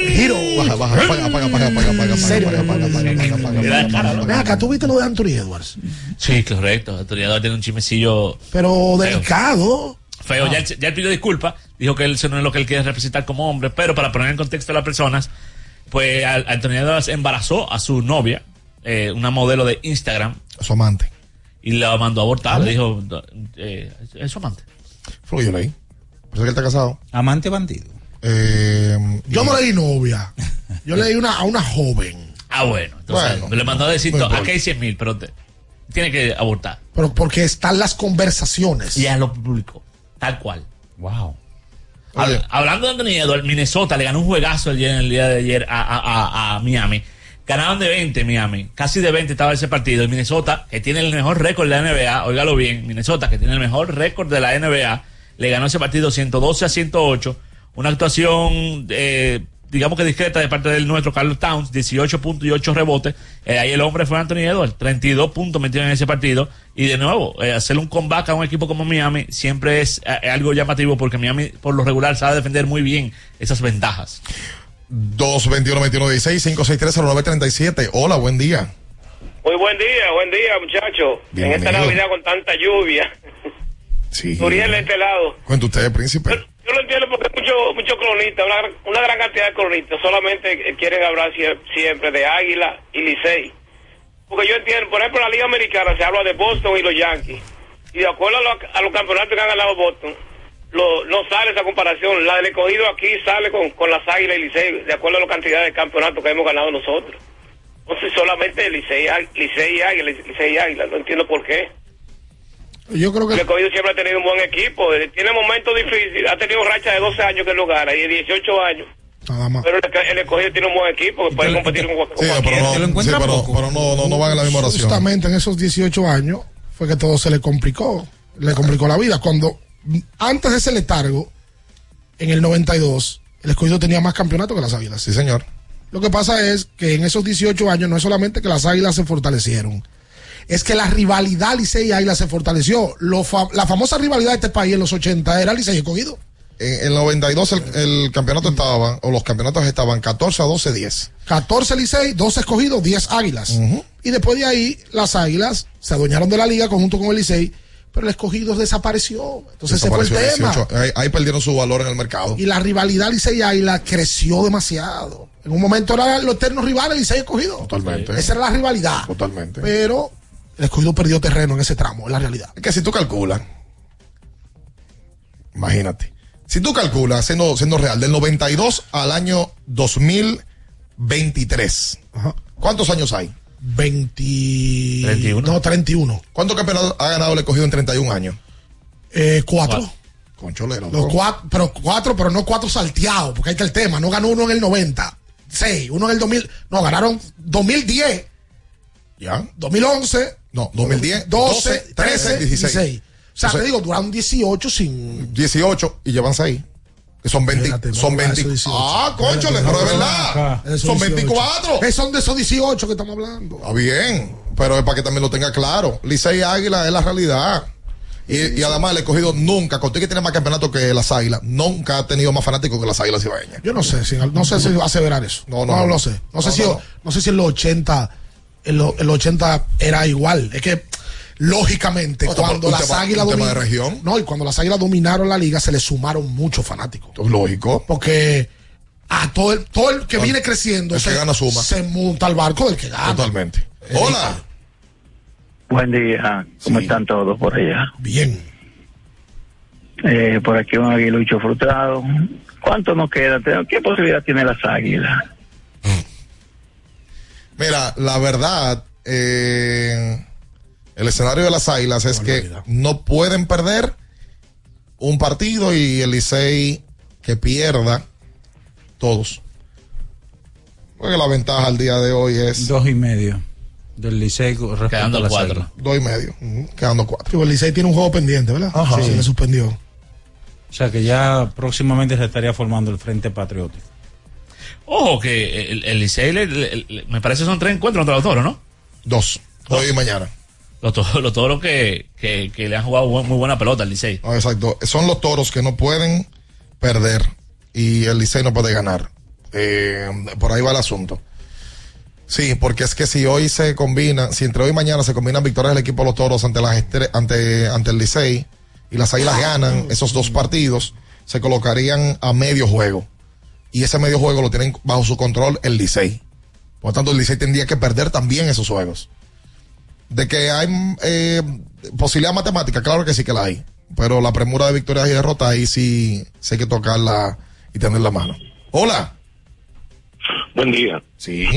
Hero. Baja, baja, apaga, apaga, apaga, apaga, apaga, ¿En serio? apaga, apaga, apaga, apaga, apaga, apaga, apaga. Ven acá, ¿tú viste lo de Anthony Edwards? Sí, correcto. El historiador tiene un chimecillo Pero delicado. Feo. Ah. Ya, él, ya él pidió disculpas. Dijo que él eso no es lo que él quiere representar como hombre. Pero para poner en contexto a las personas, pues Anthony Edwards embarazó a su novia, eh, una modelo de Instagram, Su amante. y la mandó a abortar. ¿Vale? Le dijo, eh, es su amante. Fue yo leí. Pensé que él está casado. Amante bandido. Eh, Yo no leí novia. (laughs) Yo leí una, a una joven. Ah, bueno. Entonces, Bueno, le mandó a decir, no "No, importa. aquí hay 100 mil, pero te- tiene que abortar. Pero porque están las conversaciones. Y ya lo publicó. Tal cual. Wow. Hab- Hablando de Anthony Edwards, Minnesota le ganó un juegazo el día, el día de ayer a, a- a- a Miami. Ganaron de 20 Miami. Casi de 20 estaba ese partido. Y Minnesota, que tiene el mejor récord de la NBA, óigalo bien, Minnesota, que tiene el mejor récord de la NBA, le ganó ese partido 112 a 108. Una actuación, eh, digamos que discreta de parte del nuestro Carlos Towns, 18 puntos y 8 rebotes. Eh, ahí el hombre fue Anthony Edwards, 32 puntos metido en ese partido. Y de nuevo, eh, hacer un comeback a un equipo como Miami siempre es eh, algo llamativo porque Miami por lo regular sabe defender muy bien esas ventajas. 221-21-16-563-0937. Hola, buen día. Muy buen día, buen día, muchachos. En esta Navidad con tanta lluvia. Sí. Uriel de este lado. Cuenta usted, príncipe. Yo lo entiendo porque muchos mucho cronistas, una, una gran cantidad de cronistas, solamente quieren hablar sie- siempre de Águila y Licey. Porque yo entiendo, por ejemplo, en la Liga Americana se habla de Boston y los Yankees. Y de acuerdo a, lo- a los campeonatos que han ganado Boston, lo- no sale esa comparación. La del escogido aquí sale con, con las Águilas y Licey, de acuerdo a la cantidad de campeonatos que hemos ganado nosotros. Entonces solamente Licey, Licey y Águila, Licey y Águila, no entiendo por qué. Yo creo El que escogido siempre ha tenido un buen equipo, tiene momentos difíciles, ha tenido racha de 12 años que lo gana y de 18 años. nada más. Pero el, escogido tiene un buen equipo que puede competir con, con Sí, pero no, sí, pero, pero no, no, no van la misma oración. Justamente en esos 18 años fue que todo se le complicó. Le complicó la vida. Cuando, antes de ese letargo, en el 92, el escogido tenía más campeonatos que las águilas. Sí, señor. Lo que pasa es que en esos 18 años no es solamente que las águilas se fortalecieron, es que la rivalidad Licey y Águila se fortaleció. Lo fa- la famosa rivalidad de este país en los 80 era Licey y escogido. En el 92 el, el campeonato estaba, o los campeonatos estaban 14 a 12, 10. 14 Licey, 12 escogidos, 10 águilas. Y después de ahí, las águilas se adueñaron de la liga conjunto con el Licey, pero el escogido desapareció. Entonces ese fue el tema. 18. Ahí, ahí perdieron su valor en el mercado. Y la rivalidad Licey y Águila creció demasiado. En un momento eran los eternos rivales Licey y escogido. Totalmente. Esa era la rivalidad. Totalmente. Pero el escogido perdió terreno en ese tramo, es la realidad. Es que si tú calculas, imagínate, si tú calculas, siendo, siendo real, del 92 al año 2023, ¿cuántos años hay? 20... 31. No, 31. ¿Cuántos campeonatos ha ganado el escogido en 31 años? Eh, cuatro. Concholero. Los cuatro, pero cuatro, pero no cuatro salteados, porque ahí está el tema. No ganó uno en el 90, seis, uno en el 2000, no, ganaron 2010, ¿Ya? 2011, No, 2010, 12, 12, 13, 13, 16. 16. O sea, te digo, duraron 18 sin... 18 y llevan 6. Que son 20. Espérate, son no, 20. eso 18. Ah, Espérate, pero es no, verdad. Esos Son 18. 24. Eh, son de esos 18 que estamos hablando. Está bien, pero es para que también lo tenga claro. Licey Águila es la realidad. Y, y además el escogido nunca, contigo que tiene más campeonatos que las águilas, nunca ha tenido más fanáticos que las águilas ibaeñas. Yo no sé si, no sé si va a aseverar eso. No, No, no, no, lo sé. No, sé No, si, no, no. sé si en los 80, en los, en los 80 era igual. Es que, lógicamente, cuando un las tema- águilas un tema de domin- región. No, y cuando las águilas dominaron la liga, se le sumaron muchos fanáticos. Lógico. Porque a todo el, todo el que viene creciendo el que se, gana suma. se monta al barco del que gana. Totalmente. Hola. Buen día, ¿cómo están todos por allá? Bien. Eh, por aquí un aguilucho frustrado. ¿Cuánto nos queda? ¿Qué posibilidad tiene las águilas? Mira, la verdad, eh, el escenario de las águilas es que no pueden perder un partido y el Licey que pierda todos. Porque la ventaja al día de hoy es Dos y medio del Licey Quedando a las cuatro. Águilas. dos y medio, quedando cuatro. El Licey tiene un juego pendiente, ¿verdad? Ajá. Sí, se le suspendió. O sea que ya próximamente se estaría formando el Frente Patriótico. Ojo, que el, el Licey, me parece son tres encuentros contra los toros, ¿no? Dos. Hoy y mañana. Los toros, los toros que, que, que le han jugado muy buena pelota al Licey. No, exacto. Son los toros que no pueden perder y el Licey no puede ganar. Eh, por ahí va el asunto. Sí, porque es que si hoy se combina, si entre hoy y mañana se combinan victorias del equipo de los toros ante las ante, ante el Licey y las águilas ganan esos dos partidos, se colocarían a medio juego. Y ese medio juego lo tienen bajo su control el Licey. Por lo tanto, el Licey tendría que perder también esos juegos. De que hay eh, posibilidad matemática, claro que sí que la hay. Pero la premura de victorias y derrotas ahí sí, sí hay que tocarla y tener la mano. Hola. Buen día. Sí.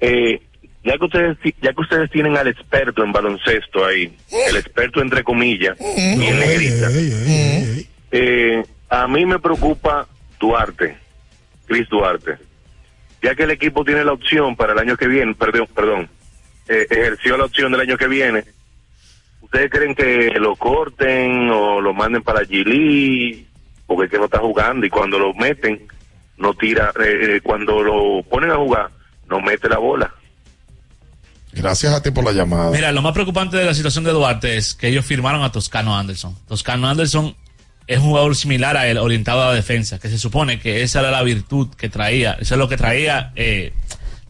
Eh, ya que ustedes ya que ustedes tienen al experto en baloncesto ahí, el experto entre comillas, y en negrita, eh, a mí me preocupa Duarte, Chris Duarte, ya que el equipo tiene la opción para el año que viene, perdón, perdón, eh, ejerció la opción del año que viene. ¿Ustedes creen que lo corten o lo manden para Gili? porque es que no está jugando y cuando lo meten, no tira, eh, eh, cuando lo ponen a jugar, no mete la bola. Gracias a ti por la llamada. Mira, lo más preocupante de la situación de Duarte es que ellos firmaron a Toscano Anderson. Toscano Anderson es un jugador similar a él, orientado a la defensa, que se supone que esa era la virtud que traía, eso es lo que traía eh,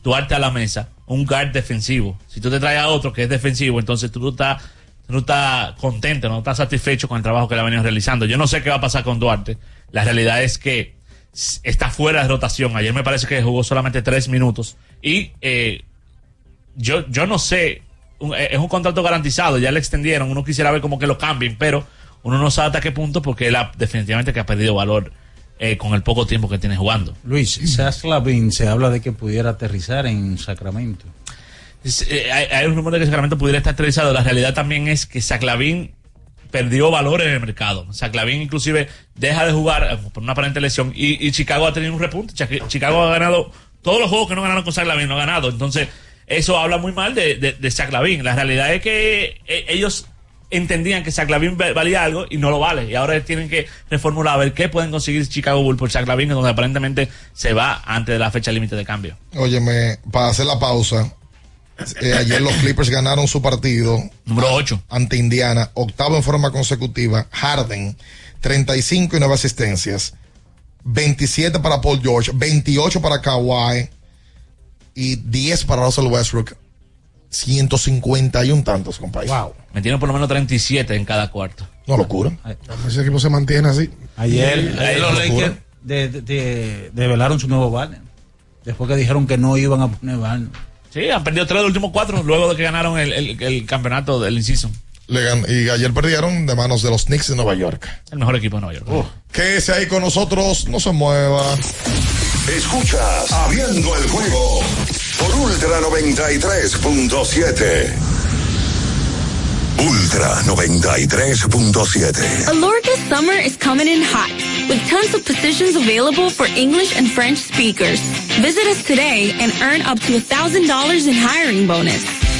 Duarte a la mesa, un guard defensivo. Si tú te traes a otro que es defensivo, entonces tú no estás, no contento, no estás satisfecho con el trabajo que le ha venido realizando. Yo no sé qué va a pasar con Duarte. La realidad es que está fuera de rotación. Ayer me parece que jugó solamente tres minutos. Y eh, yo, yo no sé, eh, es un contrato garantizado, ya le extendieron, uno quisiera ver como que lo cambien, pero uno no sabe hasta qué punto porque él ha- definitivamente que ha perdido valor eh, con el poco tiempo que tiene jugando. Luis, Zach Lavin se habla de que pudiera aterrizar en Sacramento. Es, eh, hay, hay un rumor de que Sacramento pudiera estar actualizado. La realidad también es que Saclavín perdió valor en el mercado. Saclavín inclusive deja de jugar eh, por una aparente lesión y, y Chicago ha tenido un repunte. Chica- Chicago ha ganado todos los juegos que no ganaron con Saclavín, no ha ganado. Entonces, eso habla muy mal de, de. La realidad es que eh, ellos entendían que Saclavín va- valía algo y no lo vale. Y ahora tienen que reformular a ver qué pueden conseguir Chicago Bulls por Saclavín, donde aparentemente se va antes de la fecha límite de cambio. Óyeme, para hacer la pausa, eh, ayer los Clippers ganaron su partido. Número 8. Ante Indiana, octavo en forma consecutiva. Harden, 35 y 9 asistencias. 27 para Paul George, 28 para Kawhi y 10 para Russell Westbrook. 151 tantos, compadre. Wow. Metieron por lo menos 37 en cada cuarto. No locura. Ese equipo se mantiene así. Ayer, ayer los. Lakers de, de- de- develaron su nuevo banner. Después que dijeron que no iban a poner banner. Sí, han perdido tres de los últimos cuatro luego de que ganaron el, el- el campeonato del inciso. Le gan- y ayer perdieron de manos de los Knicks de Nueva York. El mejor equipo de Nueva York. Quédese ahí con nosotros, no se mueva. Escuchas Abriendo el juego por Ultra 93.7. Ultra 93.7. Alorca summer is coming in hot, with tons of positions available for English and French speakers. Visit us today and earn up to $1,000 in hiring bonus.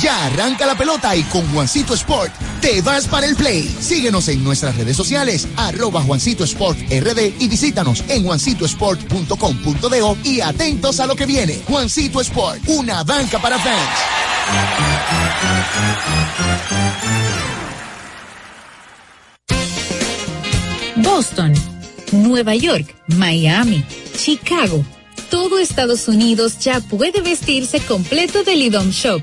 Ya arranca la pelota y con Juancito Sport te vas para el play. Síguenos en nuestras redes sociales, arroba Juancito Sport RD y visítanos en juancitosport.com.de y atentos a lo que viene. Juancito Sport, una banca para fans. Boston, Nueva York, Miami, Chicago. Todo Estados Unidos ya puede vestirse completo del IDOM Shop.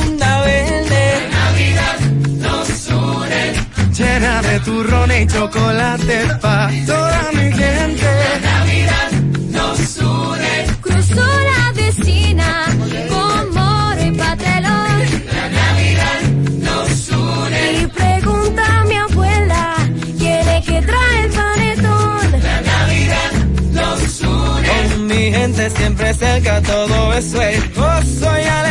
Llena de turrones y chocolate pa' toda mi gente. La Navidad nos une. Cruzó la vecina con more y patelón. La Navidad nos une. Y pregunta a mi abuela, ¿quién es que trae el panetón? La Navidad nos une. Con mi gente siempre cerca, todo eso es gozo y alegría.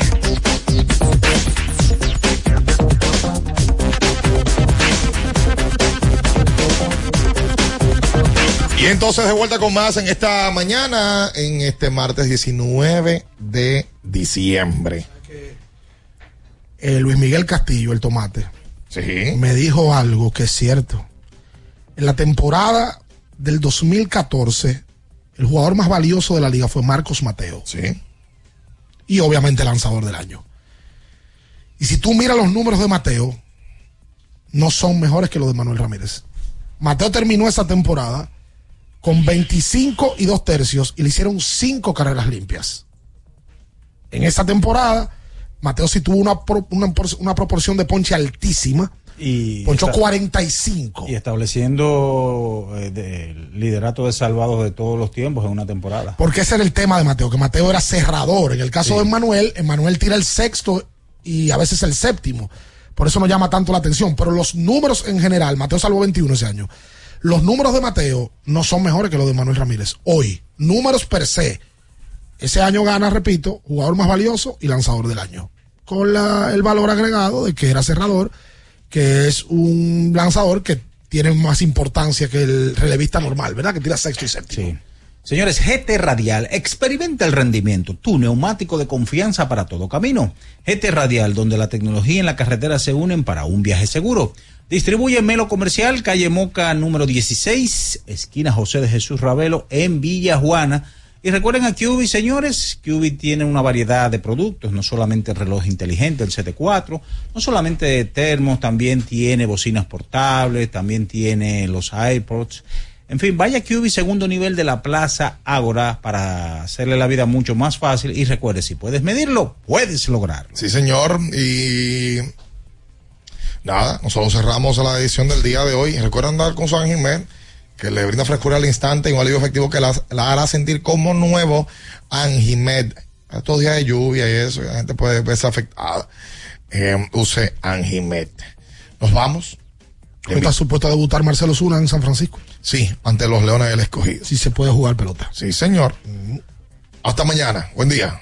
Y entonces de vuelta con más en esta mañana, en este martes 19 de diciembre. Eh, Luis Miguel Castillo, el tomate, Sí. me dijo algo que es cierto. En la temporada del 2014, el jugador más valioso de la liga fue Marcos Mateo. Sí. Y obviamente lanzador del año. Y si tú miras los números de Mateo, no son mejores que los de Manuel Ramírez. Mateo terminó esa temporada con 25 y dos tercios y le hicieron cinco carreras limpias. En esa temporada, Mateo sí tuvo una, pro- una, por- una proporción de ponche altísima. Y Ponchó esta- 45. Y estableciendo eh, de- el liderato de salvados de todos los tiempos en una temporada. Porque ese era el tema de Mateo, que Mateo era cerrador. En el caso de Manuel, Manuel tira el sexto y a veces el séptimo. Por eso no llama tanto la atención. Pero los números en general, Mateo salvó 21 ese año. Los números de Mateo no son mejores que los de Manuel Ramírez. Hoy, números per se. Ese año gana, repito, jugador más valioso y lanzador del año. Con la- el valor agregado de que era cerrador, que es un lanzador que tiene más importancia que el relevista normal, ¿verdad? Que tira sexto y séptimo. Señores, GT Radial, experimenta el rendimiento, tu neumático de confianza para todo camino. GT Radial, donde la tecnología y la carretera se unen para un viaje seguro. Distribuye Melo Comercial, calle Moca número 16, esquina José de Jesús Ravelo, en Villa Juana. Y recuerden a QB, señores, QB tiene una variedad de productos, no solamente el reloj inteligente, el CT4, no solamente termos, también tiene bocinas portables, también tiene los iPods. En fin, vaya a QB segundo nivel de la Plaza Ágora para hacerle la vida mucho más fácil. Y recuerde, si puedes medirlo, puedes lograrlo. Sí, señor. Y nada, nosotros cerramos la edición del día de hoy. Recuerden andar con su Anjimet, que le brinda frescura al instante y un alivio efectivo que la, la hará sentir como nuevo Anjimet. Estos días de lluvia y eso, la gente puede verse afectada. Eh, use Anjimet. Nos vamos. Está supuesto a debutar Marcelo Zuna en San Francisco. Sí, ante los Leones del Escogido. Sí se puede jugar pelota. Sí, señor. Hasta mañana. Buen día.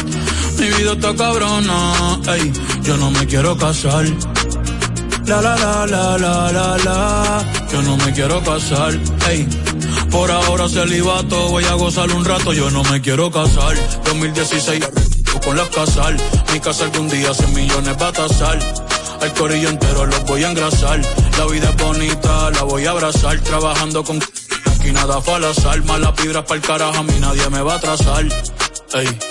Mi vida está cabrona, ey, yo no me quiero casar. La la la la la la la, yo no me quiero casar, ey. Por ahora celibato, voy a gozar un rato, yo no me quiero casar. 2016 con las casal, mi casa algún día 100 millones va a tasar. Al corillo entero los voy a engrasar. La vida es bonita, la voy a abrazar. Trabajando con aquí nada fue al azar. Malas vibras para el carajo, a mí nadie me va a atrasar. Ey.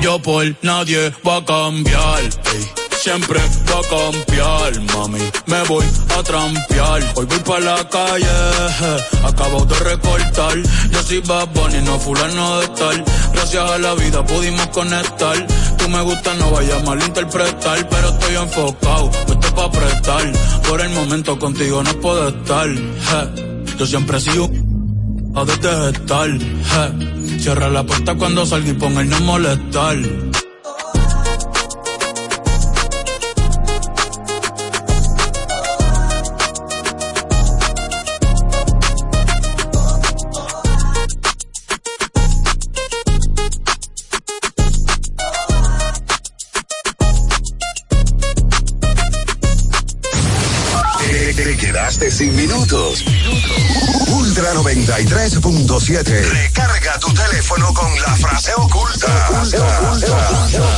Yo por nadie va a cambiar. Siempre va a cambiar, mami. Me voy a trampear. Hoy voy pa' la calle, je, acabo de recortar. Yo soy Bad Bunny, no fulano de tal. Gracias a la vida pudimos conectar. Tú me gusta, no vayas a malinterpretar. Pero estoy enfocado, esto pa' prestar. Por el momento contigo no puedo estar. je. Yo siempre he sido a detestar. je. Cierra la puerta cuando salga y ponga el no molestar. Quedaste sin minutos. Ultra 93.7. Recarga tu teléfono con la frase oculta.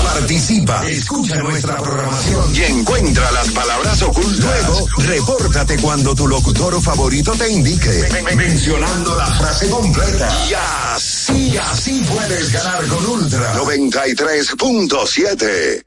Participa, escucha nuestra programación y encuentra las palabras ocultas. Luego, repórtate cuando tu locutor favorito te indique, men- mencionando la frase completa. Y así, así puedes ganar con Ultra 93.7.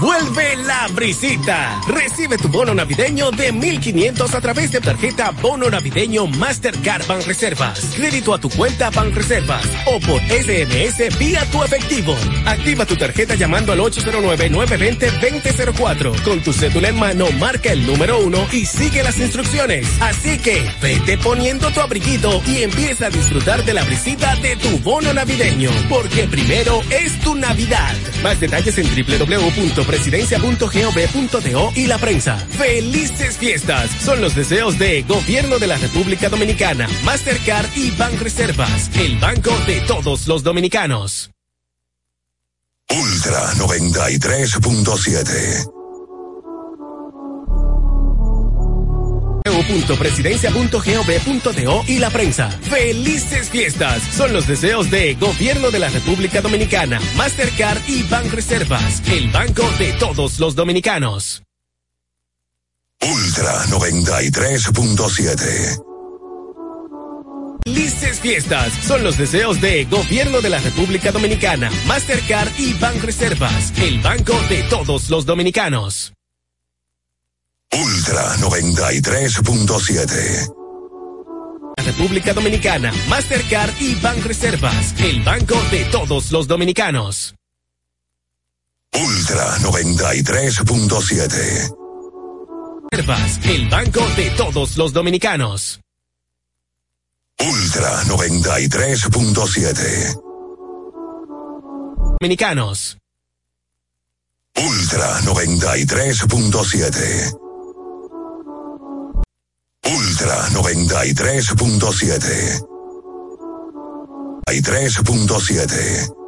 Vuelve la brisita. Recibe tu bono navideño de 1500 a través de tarjeta Bono Navideño Mastercard Reservas. Crédito a tu cuenta Reservas o por SMS vía tu efectivo. Activa tu tarjeta llamando al 809-920-2004. Con tu cédula en mano, marca el número uno y sigue las instrucciones. Así que vete poniendo tu abriguito y empieza a disfrutar de la brisita de tu bono navideño. Porque primero es tu Navidad. Más detalles en www presidencia.gov.do y la prensa. ¡Felices fiestas! Son los deseos de Gobierno de la República Dominicana, Mastercard y Reservas, el banco de todos los dominicanos. Ultra 93.7 www.presidencia.gov.do y la prensa. ¡Felices fiestas! Son los deseos de Gobierno de la República Dominicana, Mastercard y Reservas, el banco de todos los dominicanos. Ultra 93.7 Felices fiestas son los deseos de Gobierno de la República Dominicana, Mastercard y Reservas, el banco de todos los dominicanos. Ultra 93.7. República Dominicana, Mastercard y Reservas, el banco de todos los dominicanos. Ultra 93.7. Reservas, el banco de todos los dominicanos. Ultra 93.7. Dominicanos. Ultra 93.7. Ultra 93.7. 93.7.